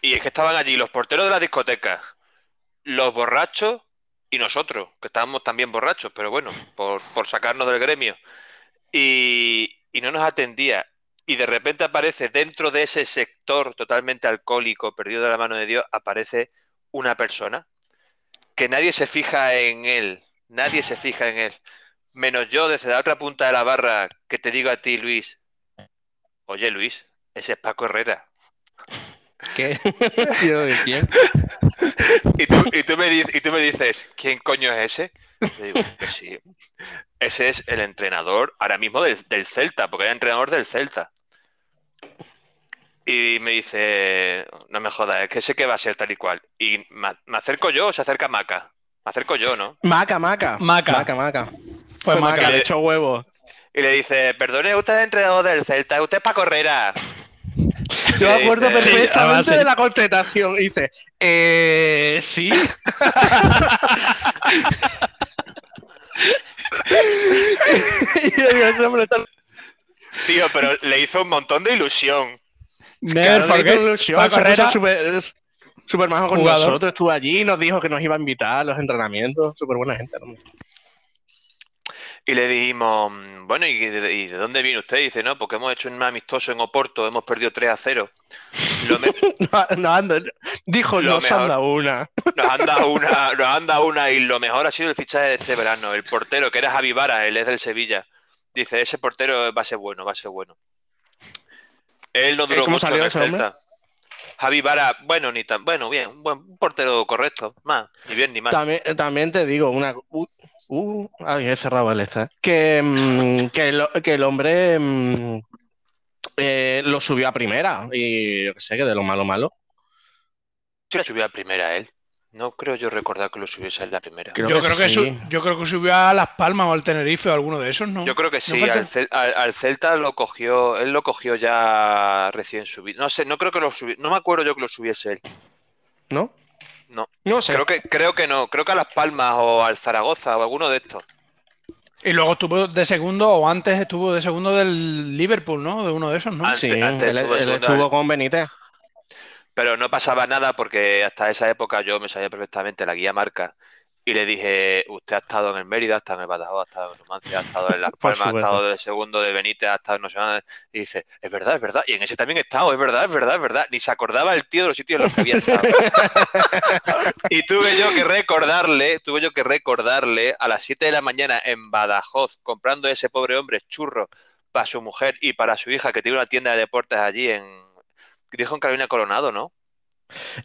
y es que estaban allí los porteros de la discoteca, los borrachos y nosotros, que estábamos también borrachos, pero bueno, por, sacarnos del gremio. Y, no nos atendía. Y de repente aparece dentro de ese sector totalmente alcohólico, perdido de la mano de Dios, aparece una persona que nadie se fija en él, nadie se fija en él, menos yo desde la otra punta de la barra que te digo a ti, Luis, oye Luis, ese es Paco Herrera. ¿Qué? <laughs> ¿De quién? <laughs> y, tú, y, tú me, y tú me dices, ¿quién coño es ese? digo, que sí. Ese es el entrenador ahora mismo del, Celta, porque era entrenador del Celta. Y me dice, no me jodas, es que sé que va a ser tal y cual. Y me, acerco yo o se acerca Maca. Me acerco yo, ¿no? Maca, Maca. Maca. Maca, Maca. Pues Maca, le hecho huevo. Y le dice, perdone, usted es entrenador del Celta, usted es para Correra. Yo me acuerdo <laughs> perfectamente de la contestación. dice, eh, sí. <laughs> <laughs> Tío, pero le hizo un montón de ilusión. Claro, le hizo ilusión. Súper super majo con nosotros. Estuvo allí y nos dijo que nos iba a invitar a los entrenamientos. Súper buena gente. ¿no? Y le dijimos, bueno, ¿y de, dónde viene usted? Y dice, no, porque hemos hecho un amistoso en Oporto, hemos perdido 3 a 0. <laughs> no, dijo, nos han dado <laughs> una. Nos han dado una, nos han dado una, y lo mejor ha sido el fichaje de este verano. El portero, que era Javi Vara, él es del Sevilla. Dice, ese portero va a ser bueno, va a ser bueno. Él no duró mucho en el Celta. Javi Vara, bueno, ni tan, bueno, bien, un buen portero correcto, más, ni bien ni mal. También, también te digo, una, Uh, he cerrado el esta. Que, mm, que, el hombre mm, eh, lo subió a primera. Y yo qué sé, que de lo malo malo. Sí, subió a primera él. No creo yo recordar que lo subiese en la primera. Creo yo, que creo que sí. su- yo creo que subió a Las Palmas o al Tenerife o alguno de esos, ¿no? Yo creo que sí, falta- al, Cel- al- al Celta lo cogió, él lo cogió ya recién subido. No sé, no creo que lo subiese, no me acuerdo yo que lo subiese él. ¿No? No. No sé. Creo que, creo que no, creo que a Las Palmas o al Zaragoza o alguno de estos. Y luego estuvo de segundo, o antes estuvo de segundo del Liverpool, ¿no? De uno de esos, ¿no? Sí, Antes- él, estuvo él con Benítez. Pero no pasaba nada porque hasta esa época yo me sabía perfectamente la guía marca y le dije, usted ha estado en el Mérida, ha estado en el Badajoz, ha estado en Numancia, ha estado en Las <laughs> Palmas, ha estado de segundo de Benítez, ha estado en no sé. Y dice, es verdad, es verdad. Y en ese también he estado, es verdad, es verdad, es verdad. Ni se acordaba el tío de los sitios en los que había estado. <laughs> y tuve yo que recordarle, tuve yo que recordarle a las 7 de la mañana en Badajoz, comprando ese pobre hombre churro para su mujer y para su hija que tiene una tienda de deportes allí en... Dijo en Carolina Coronado, ¿no?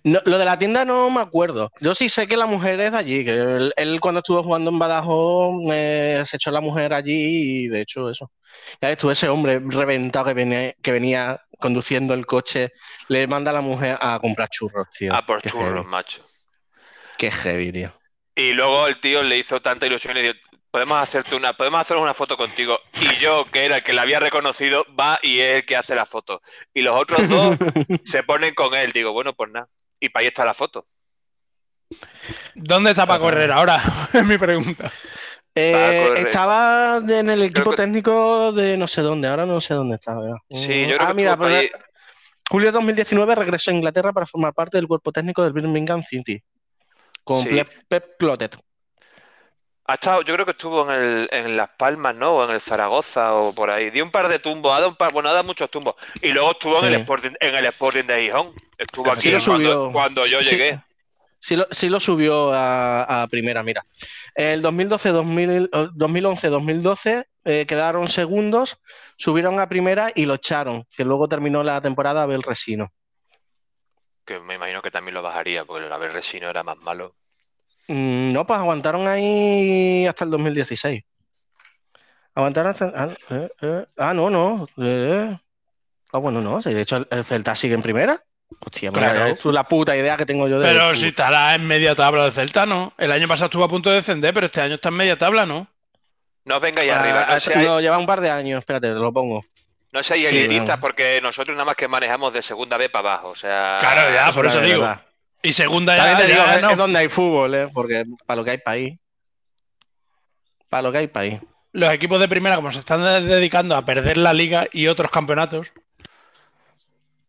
No, lo de la tienda no me acuerdo. Yo sí sé que la mujer es de allí, que él, él cuando estuvo jugando en Badajoz eh, se echó la mujer allí y de hecho eso. Ya tú, ese hombre reventado que venía, que venía conduciendo el coche, le manda a la mujer a comprar churros, tío. Ah, por Qué churros, heavy. macho. Qué heavy, tío. Y luego el tío le hizo tanta ilusión y le dijo, podemos hacerte una, podemos hacer una foto contigo. Y yo, que era el que la había reconocido, va y es el que hace la foto. Y los otros dos <laughs> se ponen con él. Digo, bueno, pues nada. Y para ahí está la foto. ¿Dónde está para correr ahora? <laughs> Es mi pregunta. Eh, estaba en el equipo que- técnico de no sé dónde, ahora no sé dónde está. ¿verdad? Sí, yo creo ah, que mira, pues, ahí. julio de 2019 regresó a Inglaterra para formar parte del cuerpo técnico del Birmingham City. Con Sí. Pep- Pep Clotet. Ha estado, yo creo que estuvo en, el, en Las Palmas, ¿no? O en el Zaragoza o por ahí. Dio un par de tumbos, ha dado un par, bueno, ha dado muchos tumbos. Y luego estuvo en el Sporting, en el Sporting de Gijón. Estuvo Sí aquí lo cuando, subió. cuando yo Sí, llegué. Sí lo, sí lo subió a, a primera, mira. El 2012-2000 eh, 2011-2012 eh, quedaron segundos, subieron a primera y lo echaron, que luego terminó la temporada Abel Resino. Que me imagino que también lo bajaría, porque el Abel Resino era más malo. Mm, no, pues aguantaron ahí hasta el 2016. Aguantaron hasta... Ah, eh, eh, ah, no, no. eh. Ah, bueno, no. sí, de hecho, el, el Celta sigue en primera. Hostia, mira, Claro. es la puta idea que tengo yo de... Pero si estará en media tabla del Celta, ¿no? El año pasado estuvo a punto de descender, pero este año está en media tabla, ¿no? No os vengáis Ah, arriba, no seáis, no, lleva un par de años, espérate, te lo pongo. no seáis Sí, elitistas, porque nosotros nada más que manejamos de segunda B para abajo. O sea, Claro, ya, por eso digo. verdad. Y segunda ya, También te digo, ya es, no. es donde hay fútbol, ¿eh? Porque para lo que hay país. Para lo que hay país. Los equipos de primera, como se están de- dedicando a perder la liga y otros campeonatos,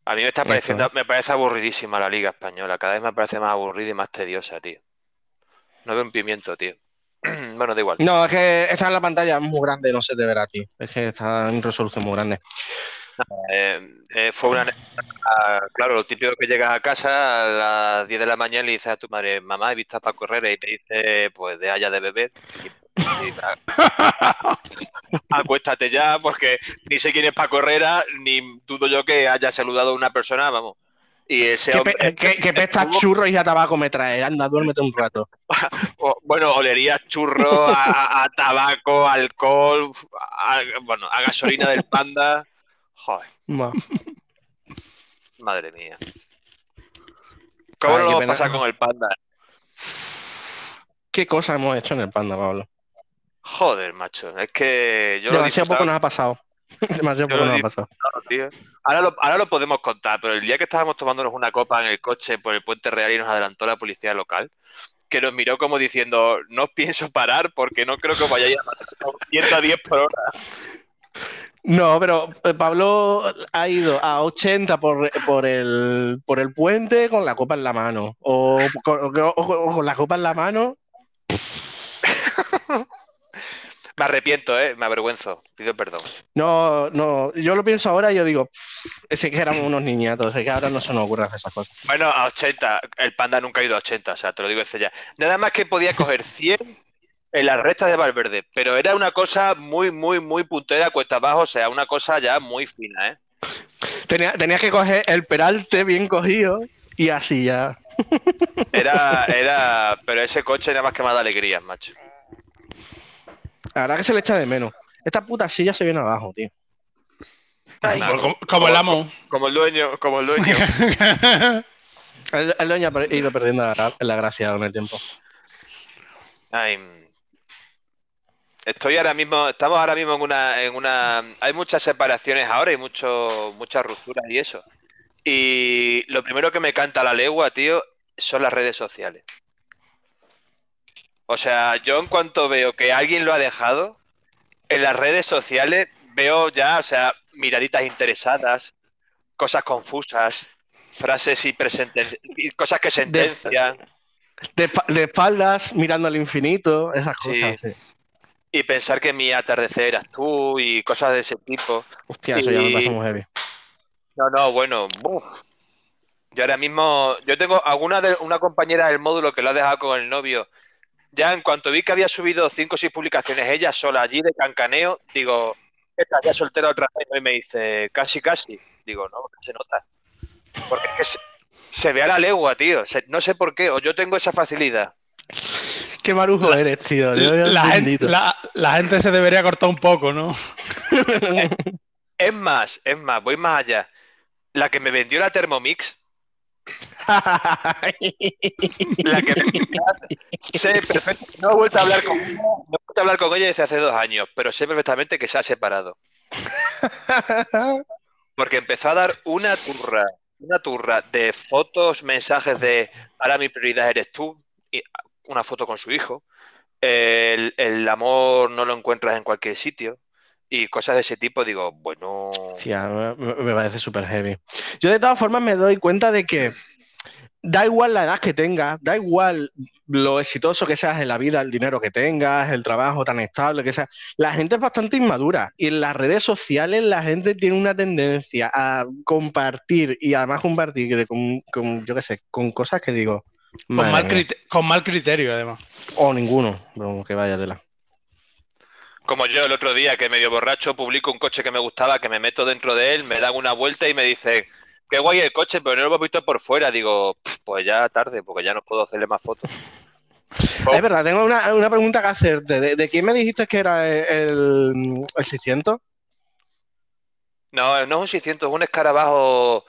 a mí me está pareciendo, me parece aburridísima la Liga Española. Cada vez me parece más aburrida y más tediosa, tío. No veo un pimiento, tío. <clears throat> bueno, da igual. No, es que está en la pantalla es muy grande, no se te verá, tío. Es que está en resolución muy grande. Eh, eh, fue una anécdota, claro, lo típico que llegas a casa a las 10 de la mañana y le dices a tu madre, mamá, he visto a Paco Herrera y te dice, pues deja ya de beber. <laughs> Acuéstate ya, porque ni sé quién es Paco Herrera, ni dudo yo que haya saludado a una persona, vamos. Y ese ¿Qué, hombre, pe- qué- qué pesta estuvo- churros y a tabaco me trae? Anda, duérmete un rato. <laughs> bueno, olería churro, a, tabaco, alcohol, a- bueno, a gasolina del panda. Joder. Madre mía. ¿Cómo Ay, lo pena. pasa con el panda? ¿Qué cosa hemos hecho en el panda, Pablo? Joder, macho. Es que yo lo Demasiado poco nos ha pasado. <laughs> Demasiado poco nos ha pasado. tío. Ahora lo, ahora lo podemos contar, pero el día que estábamos tomándonos una copa en el coche por el puente real y nos adelantó la policía local, que nos miró como diciendo, no os pienso parar porque no creo que os vayáis a matar 110 por hora. <laughs> No, pero eh, Pablo ha ido a 80 por, por, el, por el puente con la copa en la mano. O con, o- o con la copa en la mano. <laughs> Me arrepiento, ¿eh? Me avergüenzo. Pido perdón. No, no, yo lo pienso ahora y yo digo, ese que éramos unos niñatos, es que ahora no se nos ocurre hacer esas cosas. Bueno, a 80. El panda nunca ha ido a 80, o sea, te lo digo desde ya. Nada más que podía coger 100 en las rectas de Valverde, pero era una cosa muy, muy, muy puntera, cuesta abajo, o sea, una cosa ya muy fina, ¿eh? Tenía, tenías que coger el peralte bien cogido y así ya. Era, era, pero ese coche nada más que me da alegrías, macho. La verdad que se le echa de menos. Esta puta silla se viene abajo, tío. Ay, como, como el amo. Como el dueño, como el dueño. <laughs> El, el doña ha ido perdiendo la, la gracia con el tiempo. Ay, estoy ahora mismo, estamos ahora mismo en una, en una, hay muchas separaciones ahora y mucho, muchas rupturas y eso. Y lo primero que me canta la legua, tío, son las redes sociales. O sea, yo en cuanto veo que alguien lo ha dejado, en las redes sociales veo ya, o sea, miraditas interesadas, cosas confusas, frases y, cosas que sentencian. De, espa- de espaldas, mirando al infinito, esas Sí. cosas. sí. Y pensar que mi atardecer eras tú y cosas de ese tipo. Hostia, eso ya me parece muy heavy. No, no, bueno, buf. Yo ahora mismo, yo tengo alguna de una compañera del módulo que lo ha dejado con el novio. Ya en cuanto vi que había subido cinco o seis publicaciones ella sola allí de cancaneo, digo, esta ya soltera otra vez y me dice, casi, casi. Digo, no, no se nota. Porque es que se, se ve a la legua, tío. Se- no sé por qué, o yo tengo esa facilidad. Qué marujo eres, tío. Dios La gente, la- la se debería cortar un poco, ¿no? Es más, es más, voy más allá. La que me vendió la Thermomix, <laughs> la que me sé perfecto, no he vuelto a hablar con ella, no he vuelto a hablar con ella desde hace dos años, pero sé perfectamente que se ha separado. <laughs> Porque empezó a dar una turra, una turra de fotos, mensajes de ahora mi prioridad eres tú, y una foto con su hijo, el, el amor no lo encuentras en cualquier sitio, y cosas de ese tipo, digo, bueno, me, parece súper heavy. Yo de todas formas me doy cuenta de que da igual la edad que tengas, da igual lo exitoso que seas en la vida, el dinero que tengas, el trabajo tan estable que sea. La gente es bastante inmadura y en las redes sociales la gente tiene una tendencia a compartir y además compartir con, con, yo qué sé, con cosas que digo, Con mal, con mal criterio, además. o ninguno, pero que vaya tela. Como yo el otro día, que medio borracho publico un coche que me gustaba, que me meto dentro de él, me dan una vuelta y me dicen, qué guay el coche, pero no lo hemos visto por fuera. Digo, "Pf, pues ya tarde, porque ya no puedo hacerle más fotos. Oh. <laughs> Es verdad, tengo una, una pregunta que hacerte. ¿De, de quién me dijiste que era el, el 600? No, no es un 600, es un escarabajo,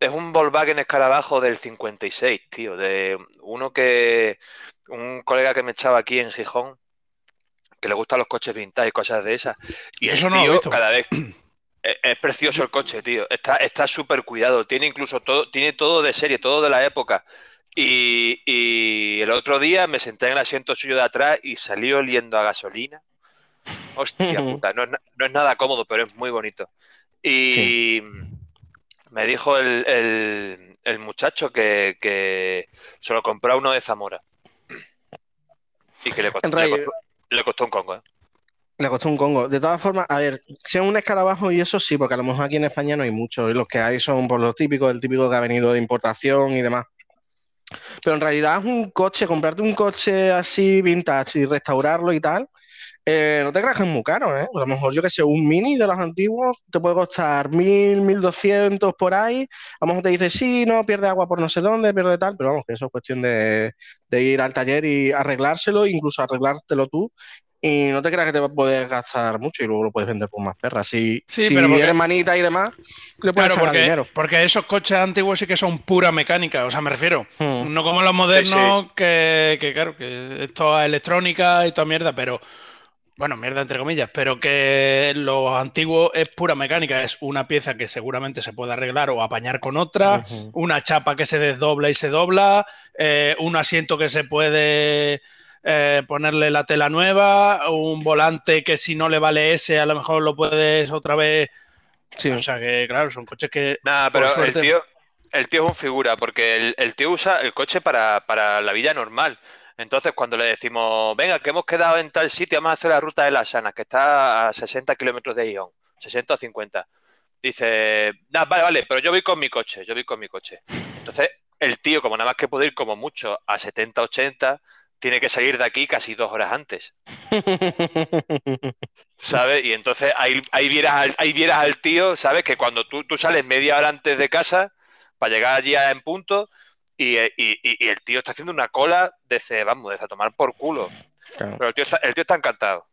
es un Volkswagen escarabajo del 56, tío, de uno que, un colega que me echaba aquí en Gijón, que le gustan los coches vintage y cosas de esas. Y el Eso no lo he tío, visto. cada vez, es, <clears throat> es precioso el coche, tío, está está súper cuidado, tiene incluso todo, tiene todo de serie, todo de la época. Y, y el otro día me senté en el asiento suyo de atrás y salió oliendo a gasolina. Hostia <laughs> puta, no es, na- no es nada cómodo, pero es muy bonito. Y me dijo el, el- el muchacho que, que se lo compró uno de Zamora. Y que le costó, le costó- le costó un congo, ¿eh? Le costó un congo. De todas formas, a ver, si es un escarabajo y eso sí, porque a lo mejor aquí en España no hay mucho, y los que hay son por los típicos, el típico que ha venido de importación y demás. Pero en realidad es un coche, comprarte un coche así vintage y restaurarlo y tal, eh, no te creas que es muy caro, ¿eh? A lo mejor yo que sé, un mini de los antiguos te puede costar mil, mil doscientos por ahí. A lo mejor te dice, sí, no, pierde agua por no sé dónde, pierde tal, pero vamos, que eso es cuestión de, de ir al taller y arreglárselo, incluso arreglártelo tú. Y no te creas que te puedes gastar mucho y luego lo puedes vender por más perras. Si, Sí, si pero porque- eres manita y demás, le puedes Claro, sacar porque, dinero. porque esos coches antiguos sí que son pura mecánica, o sea, me refiero. Hmm. No como los modernos, Que, que claro, que esto es electrónica y toda mierda, pero bueno, mierda entre comillas, pero que los antiguos es pura mecánica, es una pieza que seguramente se puede arreglar o apañar con otra, una chapa que se desdobla y se dobla, eh, un asiento que se puede eh, ponerle la tela nueva, un volante que si no le vale ese, a lo mejor lo puedes otra vez. Sí. O sea que, claro, son coches que. Nada, pero el tío, el tío es un figura, porque el, el tío usa el coche para, para la vida normal. Entonces, cuando le decimos, venga, que hemos quedado en tal sitio, vamos a hacer la ruta de las Sanas, que está a 60 kilómetros de Ion, 60 o 50. Dice, "Nah, vale, vale, pero yo voy con mi coche, yo voy con mi coche. Entonces, el tío, como nada más que puede ir como mucho a 70, 80, tiene que salir de aquí casi dos horas antes. <laughs> ¿sabes? Y entonces ahí, ahí, vieras al, ahí vieras al tío, ¿sabes? Que cuando tú, tú sales media hora antes de casa para llegar allí a- en punto y, y- y- y el tío está haciendo una cola de, vamos, de tomar por culo. Claro. Pero el tío está, el tío está encantado.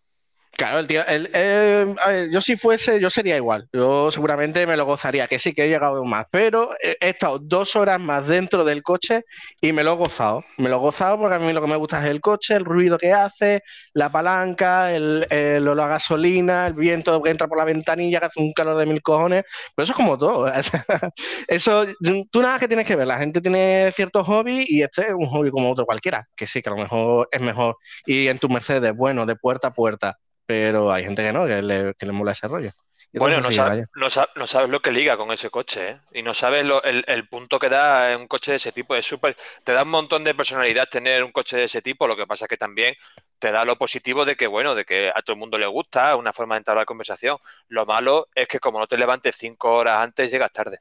Claro, el tío, el, eh, yo si fuese, yo sería igual. Yo seguramente me lo gozaría, que sí que he llegado más, pero he, estado dos horas más dentro del coche y me lo he gozado. Me lo he gozado porque a mí lo que me gusta es el coche, el ruido que hace, la palanca, el, olor a gasolina, el viento que entra por la ventanilla, que hace un calor de mil cojones. Pero eso es como todo. <laughs> Eso, tú nada que tienes que ver. La gente tiene ciertos hobbies y este es un hobby como otro cualquiera, que sí, que a lo mejor es mejor ir en tu Mercedes, bueno, de puerta a puerta pero hay gente que no, que le, que le mola ese rollo. Yo Bueno, no, sabes lo que liga con ese coche, ¿eh? Y no sabes lo- el, el punto que da un coche de ese tipo. Es súper, te da un montón de personalidad tener un coche de ese tipo. Lo que pasa es que también te da lo positivo de que, bueno, de que a todo el mundo le gusta, una forma de entablar conversación. Lo malo es que como no te levantes cinco horas antes, llegas tarde.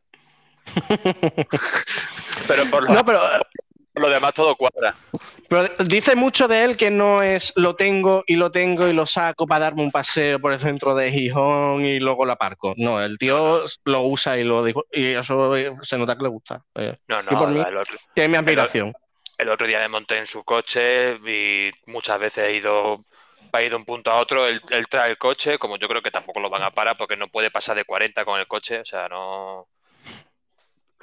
<laughs> Pero por lo, No, pero, lo demás todo cuadra. pero dice mucho de él que no es lo tengo y lo tengo y lo saco para darme un paseo por el centro de Gijón y luego lo aparco. No, el tío lo usa y lo dijo, y eso eh, se nota que le gusta. Eh, No, Y por no, mí- el otro, mi admiración. El otro día me monté en su coche y muchas veces he ido, ha ido de un punto a otro, él, él trae el coche, como yo creo que tampoco lo van a parar porque no puede pasar de 40 con el coche, o sea, no...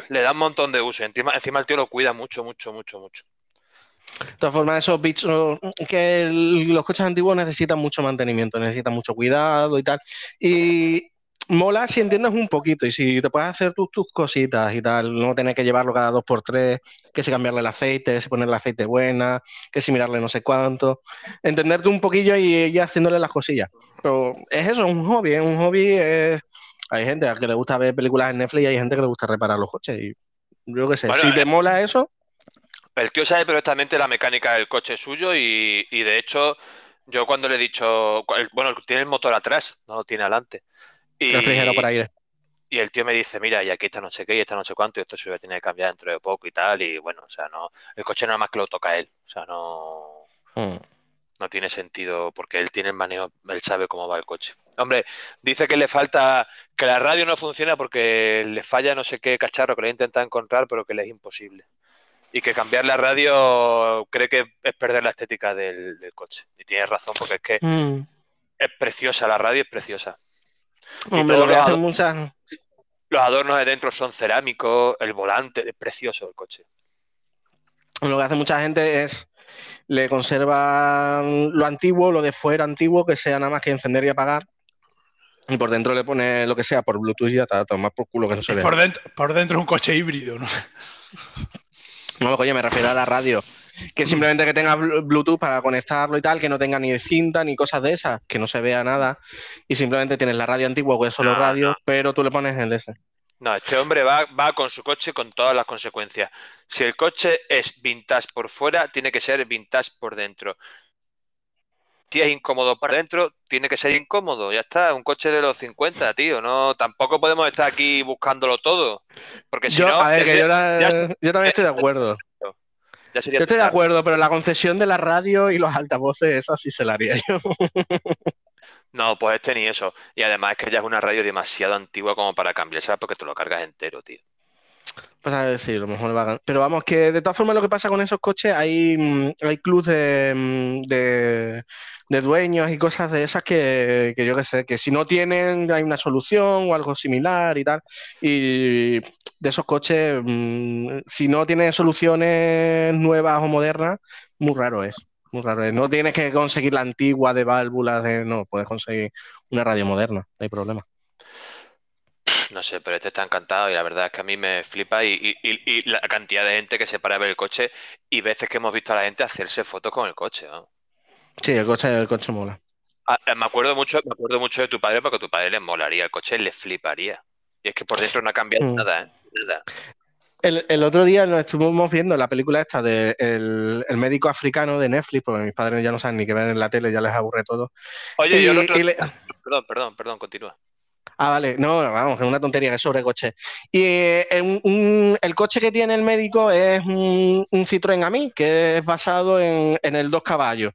Le da un montón de uso, encima, encima el tío lo cuida mucho, mucho, mucho, mucho. De todas formas, esos bichos que los coches antiguos necesitan mucho mantenimiento, necesitan mucho cuidado y tal. Y mola si entiendes un poquito y si te puedes hacer tus, tus cositas y tal, no tener que llevarlo cada dos por tres, que si cambiarle el aceite, que si ponerle aceite buena, que si mirarle no sé cuánto. Entenderte un poquillo y ir haciéndole las cosillas. Pero es eso, es un hobby, un hobby. es- Hay gente a que le gusta ver películas en Netflix y hay gente que le gusta reparar los coches. Y yo qué sé, Bueno, si te eh, mola eso, El tío sabe perfectamente la mecánica del coche suyo y, y de hecho yo cuando le he dicho, bueno, tiene el motor atrás, no lo tiene adelante. Y, refrigerado por aire. Y el tío me dice, mira, y aquí está no sé qué, y está no sé cuánto, y esto se va a tener que cambiar dentro de poco y tal, y bueno, o sea, no, el coche nada más que lo toca él, o sea, no, Mm. No tiene sentido porque él tiene el manejo, él sabe cómo va el coche. Hombre, dice que le falta, que la radio no funciona porque le falla no sé qué cacharro que le intenta encontrar, pero que le es imposible. Y que cambiar la radio cree que es perder la estética del, del coche. Y tiene razón, porque es que Mm. es preciosa, la radio es preciosa. Hombre, lo que lo hacen ado- muchas. Los adornos de dentro son cerámicos, el volante es precioso el coche. Lo que hace mucha gente es le conservan lo antiguo, lo de fuera antiguo, que sea nada más que encender y apagar. Y por dentro le pone lo que sea por Bluetooth y ya está, tomar por culo que no se vea. Por dentro, por dentro es un coche híbrido, ¿no? <laughs> No, coño, me refiero a la radio. Que simplemente que tenga Blu- Bluetooth para conectarlo y tal, que no tenga ni cinta ni cosas de esas, que no se vea nada. Y simplemente tienes la radio antigua, que es solo No, radio, no. pero tú le pones el ese. No, este hombre va, va con su coche con todas las consecuencias. Si el coche es vintage por fuera, tiene que ser vintage por dentro. Si es incómodo por dentro, tiene que ser incómodo. Ya está, un coche de los 50, tío. No, tampoco podemos estar aquí buscándolo todo. Porque si Yo, no, a ver, que yo, la- ya- yo también estoy de acuerdo. ya sería Yo estoy de acuerdo, pero la concesión de la radio y los altavoces, esa sí se la haría yo. <laughs> No, pues este ni eso. Y además es que ya es una radio demasiado antigua como para cambiarse porque te lo cargas entero, tío. Pues a ver, sí, a lo mejor lo hagan. Pero vamos, que de todas formas lo que pasa con esos coches, hay, mm, hay clubs de, mm, de, de dueños y cosas de esas que, que yo qué sé, que si no tienen, hay una solución o algo similar y tal. Y de esos coches, mm, si no tienen soluciones nuevas o modernas, muy raro es. Muy raro es. No tienes que conseguir la antigua de válvulas, de, no, puedes conseguir una radio moderna, no hay problema. No sé, pero este está encantado y la verdad es que a mí me flipa y, y- y- y la cantidad de gente que se para a ver el coche y veces que hemos visto a la gente hacerse fotos con el coche, ¿no? Sí, el coche, el coche mola. Ah, eh, me acuerdo mucho, me acuerdo mucho de tu padre porque a tu padre le molaría el coche, le fliparía. Y es que por dentro no ha cambiado Mm. nada, ¿eh? Nada. El, el otro día nos estuvimos viendo la película esta de el, el médico africano de Netflix, porque mis padres ya no saben ni qué ver en la tele, ya les aburre todo. Oye, Y- yo el otro... le- Perdón, perdón, perdón, continúa. Ah, vale, no, vamos, es una tontería que es sobre coche. Y eh, un- el coche que tiene el médico es un, un Citroën Ami, que es basado en, en el dos caballos.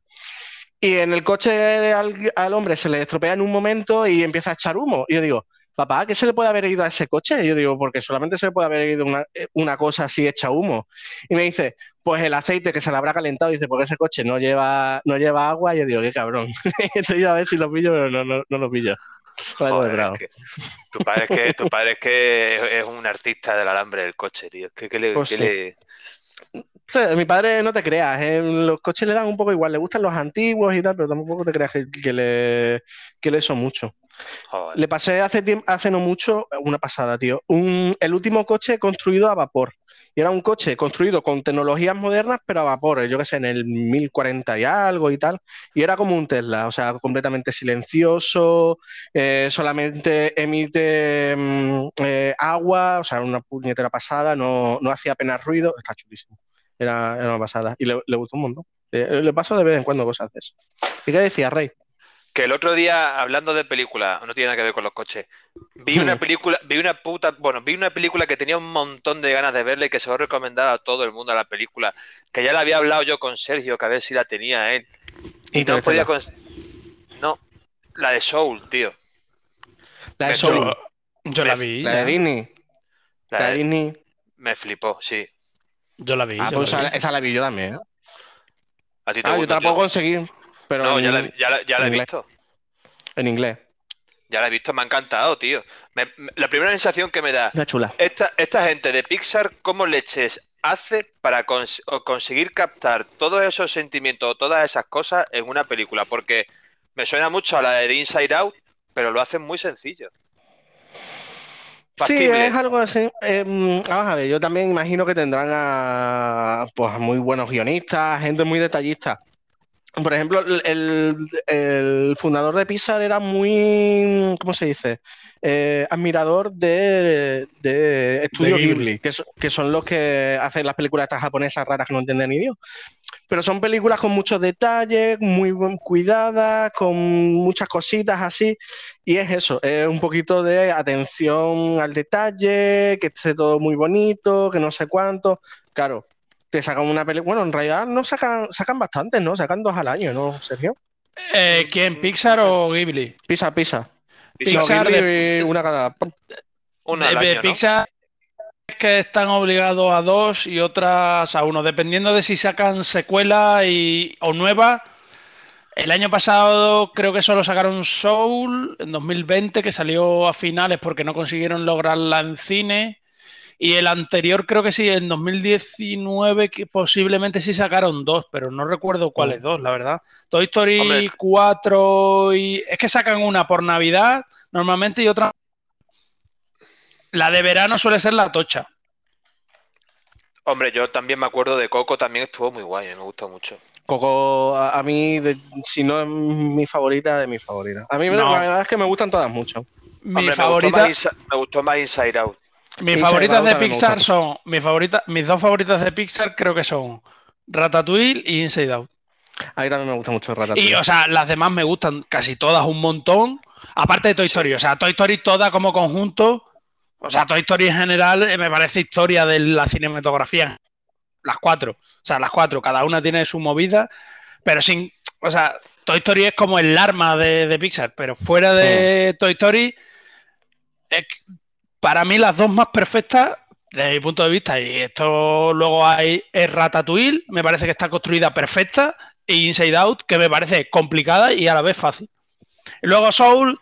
Y en el coche de al, al hombre se le estropea en un momento y empieza a echar humo. Y yo digo, papá, ¿qué se le puede haber ido a ese coche? Y yo digo, porque solamente se le puede haber ido una, una cosa así hecha humo. Y me dice, pues el aceite que se le habrá calentado. Y dice, porque ese coche no lleva, no lleva agua. Y yo digo, qué cabrón. <laughs> Estoy a ver si lo pillo, pero no, no, no lo pillo. Joder, es que, tu, padre es que, tu padre es que es un artista del alambre del coche, tío. Es que, que le, Pues que sí. le- Mi padre, no te creas, eh, los coches le dan un poco igual, le gustan los antiguos y tal, pero tampoco te creas que, que le, que le son mucho. Joder. Le pasé hace, no mucho una pasada, tío. Un- el último coche construido a vapor. Y era un coche construido con tecnologías modernas, pero a vapor, yo qué sé, en el 1040 y algo y tal. Y era como un Tesla, o sea, completamente silencioso, eh, solamente emite mm, eh, agua, o sea, una puñetera pasada, no, no hacía apenas ruido. Está chulísimo. Era, una pasada. Y le, le gustó un montón. Eh, le paso de vez en cuando cosas de eso. ¿Y qué decía, Rey? Que el otro día, hablando de películas, no tiene nada que ver con los coches, vi una <laughs> película, vi una puta, bueno, vi una película que tenía un montón de ganas de verla y que se lo recomendaba a todo el mundo a la película, que ya la había hablado yo con Sergio, que a ver si la tenía él. Y no podía cons- No, la de Soul, tío. La de Me- Soul, Yo, yo la vi. la de. Disney. La La de Disney. Me flipó, sí. Yo la vi. Ah, pues la esa, vi. esa la vi yo también. ¿eh? A ti te Ah, yo te gusta, la puedo tío. conseguir, pero No, en, ya la, ya la- ya la he inglés. visto. en inglés. Ya la he visto, me ha encantado, tío. Me- me- la primera sensación que me da, Está chula. esta, esta gente de Pixar, ¿cómo leches hace para cons- conseguir captar todos esos sentimientos o todas esas cosas en una película? Porque me suena mucho a la de Inside Out, pero lo hacen muy sencillo. Sí, es algo así. Eh, mm, vamos a ver, yo también imagino que tendrán a, pues, a muy buenos guionistas, gente muy detallista. Por ejemplo, el, fundador de Pixar era muy, ¿cómo se dice? Eh, admirador de, de Estudio Ghibli. Ghibli, que, so- que son los que hacen las películas estas japonesas raras que no entienden ni Dios. Pero son películas con muchos detalles, muy buen- cuidadas, con muchas cositas así. Y es eso, es un poquito de atención al detalle, que esté todo muy bonito, que no sé cuánto. Claro, te sacan una película. Bueno, en realidad no sacan, sacan bastantes, ¿no? Sacan dos al año, ¿no, Sergio? Eh, ¿Quién? ¿Pixar o Ghibli? Pisa, pisa. Pixar No, Ghibli, de- una cada. Una al. Pixar es que están obligados a dos y otras a uno, dependiendo de si sacan secuela y, o nueva. El año pasado creo que solo sacaron Soul en 2020, que salió a finales porque no consiguieron lograrla en cine. Y el anterior creo que sí, en 2019 que posiblemente sí sacaron dos, pero no recuerdo cuáles dos, la verdad. Toy Story Hombre. 4 y... Es que sacan una por Navidad normalmente y otra... La de verano suele ser la tocha. Hombre, yo también me acuerdo de Coco, también estuvo muy guay, me gustó mucho. Coco, a, a mí, de- si no es mi favorita, de mi favorita. A mí No. la verdad es que me gustan todas mucho. Mi Hombre, me, favorita, gustó más me gustó más Inside Out. Mis favoritas de Pixar son... Mi favorita, mis dos favoritas de Pixar creo que son Ratatouille y Inside Out. A mí también me gusta mucho Y, Ratatouille. o sea, las demás me gustan casi todas un montón. Aparte de Toy Sí. Story. O sea, Toy Story toda como conjunto. O sea, Toy Story en general eh, me parece historia de la cinematografía. Las cuatro. O sea, las cuatro. Cada una tiene su movida. Pero sin. O sea, Toy Story es como el arma de, de Pixar. Pero fuera de Toy Story. que para mí, las dos más perfectas. Desde mi punto de vista, y esto luego hay, es Ratatouille, me parece que está construida perfecta, y Inside Out, que me parece complicada y a la vez fácil. Luego Soul,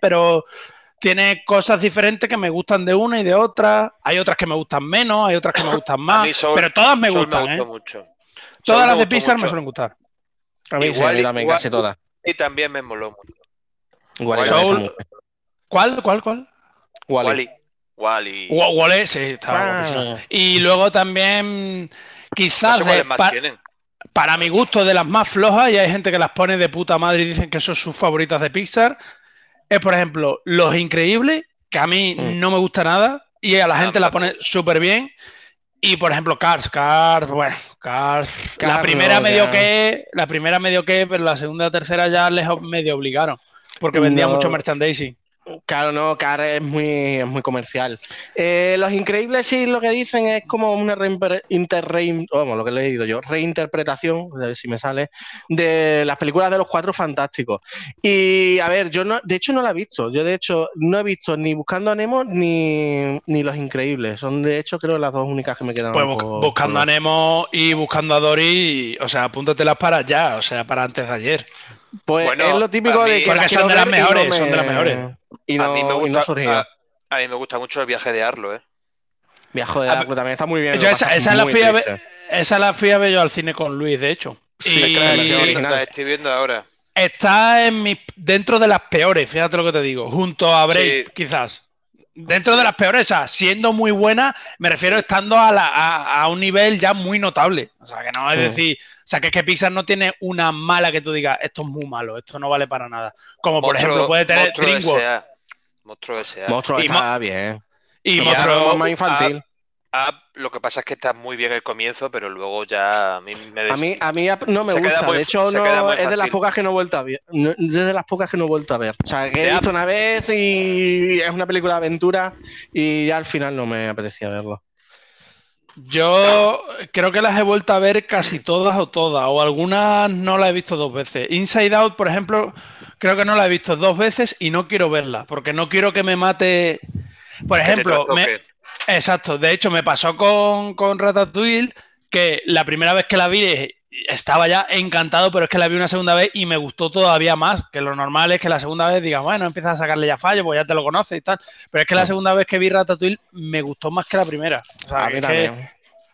pero tiene cosas diferentes que me gustan de una y de otra. Hay otras que me gustan menos, hay otras que me gustan más, Soul- pero todas me Soul gustan, me ¿eh? mucho. Todas Soul las de Pixar me suelen gustar. a mí sí, igual- a mí también, igual- casi todas. Y también me moló mucho. Igual, Soul- ¿Cuál, cuál, cuál? Wally. Wally. Wa- Wall-E, sí, estaba Ah. Y luego también, No quizás sé de- cuáles más pa- tienen. para mi gusto, de las más flojas, y hay gente que las pone de puta madre y dicen que son sus favoritas de Pixar, es por ejemplo Los Increíbles, que a mí Mm. no me gusta nada, y a la Ah, gente la pone súper bien. Y por ejemplo, Cars, Cars, bueno, Cars. la primera no, medio ya. que, la primera medio que, pero la segunda tercera ya les medio obligaron. Porque vendía No. mucho merchandising. Claro, no, Car es muy, es muy comercial. Eh, los increíbles sí lo que dicen es como una vamos, lo que he leído yo, reinterpretación, a ver si me sale, de las películas de los cuatro fantásticos. Y a ver, yo no, de hecho no la he visto. Yo de hecho no he visto ni Buscando a Nemo ni, ni Los Increíbles. Son de hecho creo las dos únicas que me quedan. Pues Buscando a Nemo y Buscando a Dory, o sea, apúntatelas para allá, o sea, para antes de ayer. Pues es lo típico de que son de las mejores, son de las mejores. Y no, a mí me gusta, surgió. A, mí me gusta mucho el viaje de Arlo, ¿eh? Viaje de Arlo también está muy bien. Yo esa, esa, la fui a ver, esa la fui a ver yo al cine con Luis, de hecho. Sí, y... la estoy viendo ahora. Está en mi, dentro de las peores, fíjate lo que te digo, junto a Brave, quizás. Dentro de las peores, o sea, siendo muy buena, me refiero estando a, la, a, un nivel ya muy notable. O sea, que no es decir, o sea, que es que Pixar no tiene una mala que tú digas, esto es muy malo, esto no vale para nada. Como por ejemplo puede tener DreamWorks. Monstruo S.A. Monstruo está bien. Y, Monstruo más infantil. lo que pasa es que está muy bien el comienzo, pero luego ya a mí me A mí, a mí no me gusta. de hecho, no, es de las pocas que no he vuelto a ver. es de las pocas que no he vuelto a ver. O sea, que he visto una vez y es una película de aventura y ya al final no me apetecía verlo. Yo creo que las he vuelto a ver casi todas o todas, o algunas no las he visto dos veces. Inside Out, por ejemplo, creo que no la he visto dos veces y no quiero verla, porque no quiero que me mate. Por ejemplo, exacto, de hecho me pasó con, con Ratatouille, que la primera vez que la vi estaba ya encantado, pero es que la vi una segunda vez y me gustó todavía más, que lo normal es que la segunda vez diga, bueno, empiezas a sacarle ya fallo, pues ya te lo conoces y tal, pero es que la segunda vez que vi Ratatouille me gustó más que la primera. O sea, que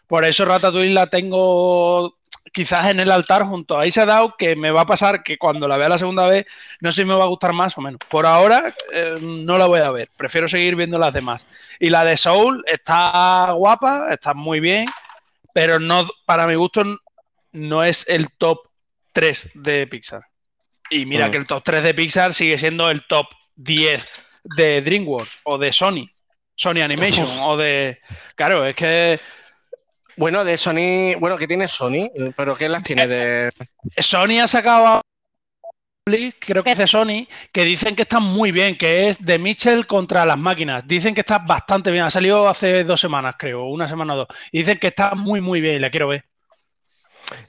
por eso Ratatouille la tengo quizás en el altar junto a Isa Dao, que me va a pasar que cuando la vea la segunda vez, no sé si me va a gustar más o menos. Por ahora eh, no la voy a ver, prefiero seguir viendo las demás. Y la de Soul está guapa, está muy bien, pero no, para mi gusto no es el top 3 de Pixar. Y mira mm. que el top 3 de Pixar sigue siendo el top 10 de DreamWorks o de Sony, Sony Animation o de... Claro, es que... Bueno, de Sony, bueno, ¿qué tiene Sony? ¿Pero qué las tiene de...? Sony ha sacado creo que es de Sony, que dicen que está muy bien, que es de Mitchell contra las máquinas. Dicen que está bastante bien. Ha salido hace dos semanas, creo, una semana o dos. Y dicen que está muy, muy bien y la quiero ver.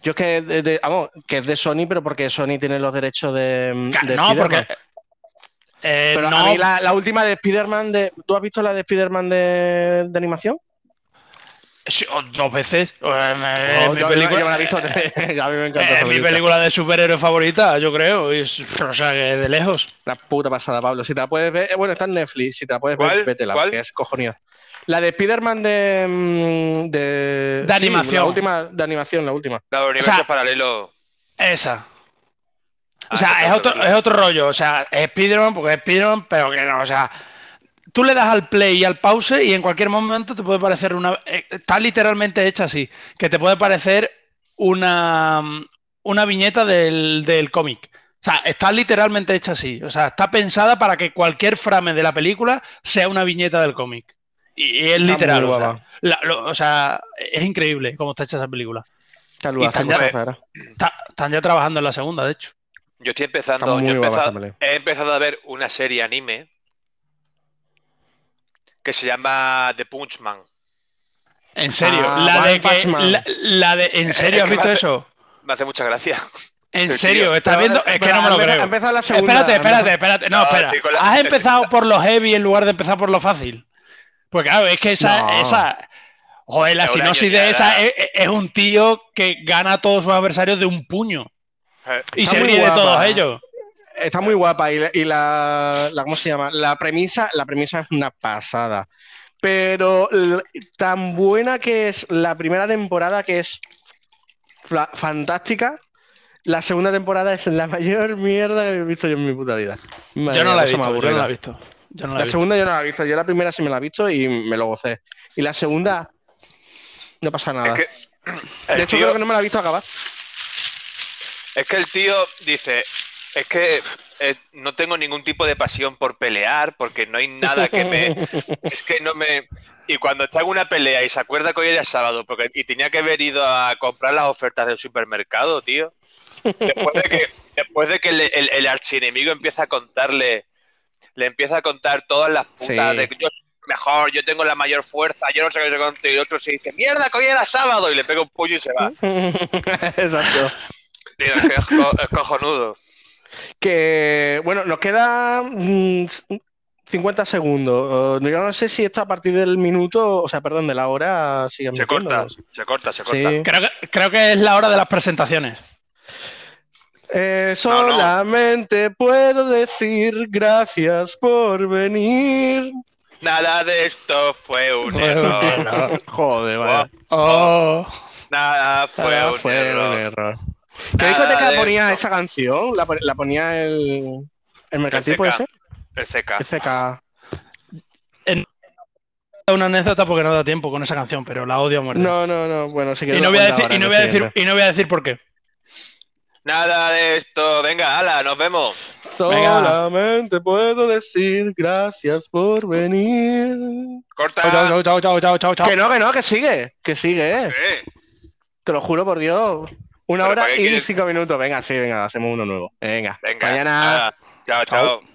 Yo es que, vamos, que es de Sony, pero porque Sony tiene los derechos de. no, porque. Eh, pero a mí la, última de Spider-Man, de, ¿tú has visto la de Spider-Man de, animación? Sí, dos veces. mi película, mi película de superhéroe favorita, yo creo. o sea, que de lejos. La puta pasada, Pablo. Si te la puedes ver, eh, bueno, está en Netflix. Si te la puedes ver, vétela, ¿Cuál? que es cojonía. La de Spider-Man de, mm, de. De animación. La última, de animación, la última. La de universo paralelo. Esa. O sea, ah, es otro, es otro rollo. O sea, es Spider-Man porque es Spider-Man, pero que no. O sea, tú le das al play y al pause y en cualquier momento te puede parecer una. Eh, está literalmente hecha así. Que te puede parecer una, una viñeta del, del cómic. O sea, está literalmente hecha así. O sea, está pensada para que cualquier frame de la película sea una viñeta del cómic. Y, es literal. O sea, es increíble cómo está hecha esa película. están, ya, trabajando en la segunda, de hecho. Yo estoy empezando. Yo he, empezado, a ver una serie anime que se llama The Punchman. ¿En serio? Ah, la, de que, la, de ¿En serio has visto eso? Me hace mucha gracia. ¿En <laughs> serio? ¿Estás viendo? Es que no me lo creo. La segunda, espérate, espérate, espérate. No, espera. Has empezado por lo heavy en lugar de empezar por lo fácil. Pues claro, es que esa, esa joder, la sinopsis de esa es, un tío que gana a todos sus adversarios de un puño. Eh, y se ríe de todos ellos. Está muy guapa y, la, ¿cómo se llama? La premisa, la premisa es una pasada. Pero tan buena que es la primera temporada, que es fantástica, la segunda temporada es la <laughs> mayor mierda que he visto yo en mi puta vida. yo no la he visto, yo no la he visto la, segunda yo no la he visto. Yo la primera sí me la he visto y me lo gocé. Y la segunda no pasa nada. de hecho, creo que no me la he visto acabar. Es que el tío dice, es que eh, no tengo ningún tipo de pasión por pelear, porque no hay nada que me... <laughs> es que no me... Y cuando está en una pelea y se acuerda que hoy era sábado porque, y tenía que haber ido a comprar las ofertas del supermercado, tío. Después de que, después de que el, el, el archienemigo empieza a contarle le empieza a contar todas las putas Sí. de que yo soy mejor, yo tengo la mayor fuerza, yo no sé qué sé cuánto, y el otro se dice, mierda, que hoy era sábado, y le pega un puño y se va. <laughs> Exacto. Tío, es que es, co- es cojonudo. Que, bueno, nos queda mm, 50 segundos. Yo no sé si esto a partir del minuto, o sea, perdón, de la hora sigue Se corta, se corta, se Sí. corta. Creo que, creo que es la hora de las presentaciones. Eh, No, no. solamente puedo decir gracias por venir. Nada de esto fue un Fue un error. error. Joder, vaya. Oh. Nada fue un fue error. un error. ¿Qué discoteca ponía esto. esa canción? ¿La, pon- la ponía el, el mercantil, CK. puede ser? El CK. FK. Una anécdota porque no da tiempo con esa canción, pero la odio a muerte. No, no, no. Bueno, si y, no voy a decir, y, no el voy a decir, y no voy a decir por qué. Nada de esto. Venga, ala, nos vemos. Venga. Solamente puedo decir gracias por venir. Corta. Chao, chao, chao, chao, chao, chao. Que no, que no, que sigue. Que sigue, eh. Te lo juro por Dios. Una ¿Pero hora y quieres? cinco minutos. Venga, sí, venga, hacemos uno nuevo. Venga. Venga. Mañana. Chao, Chao. chao.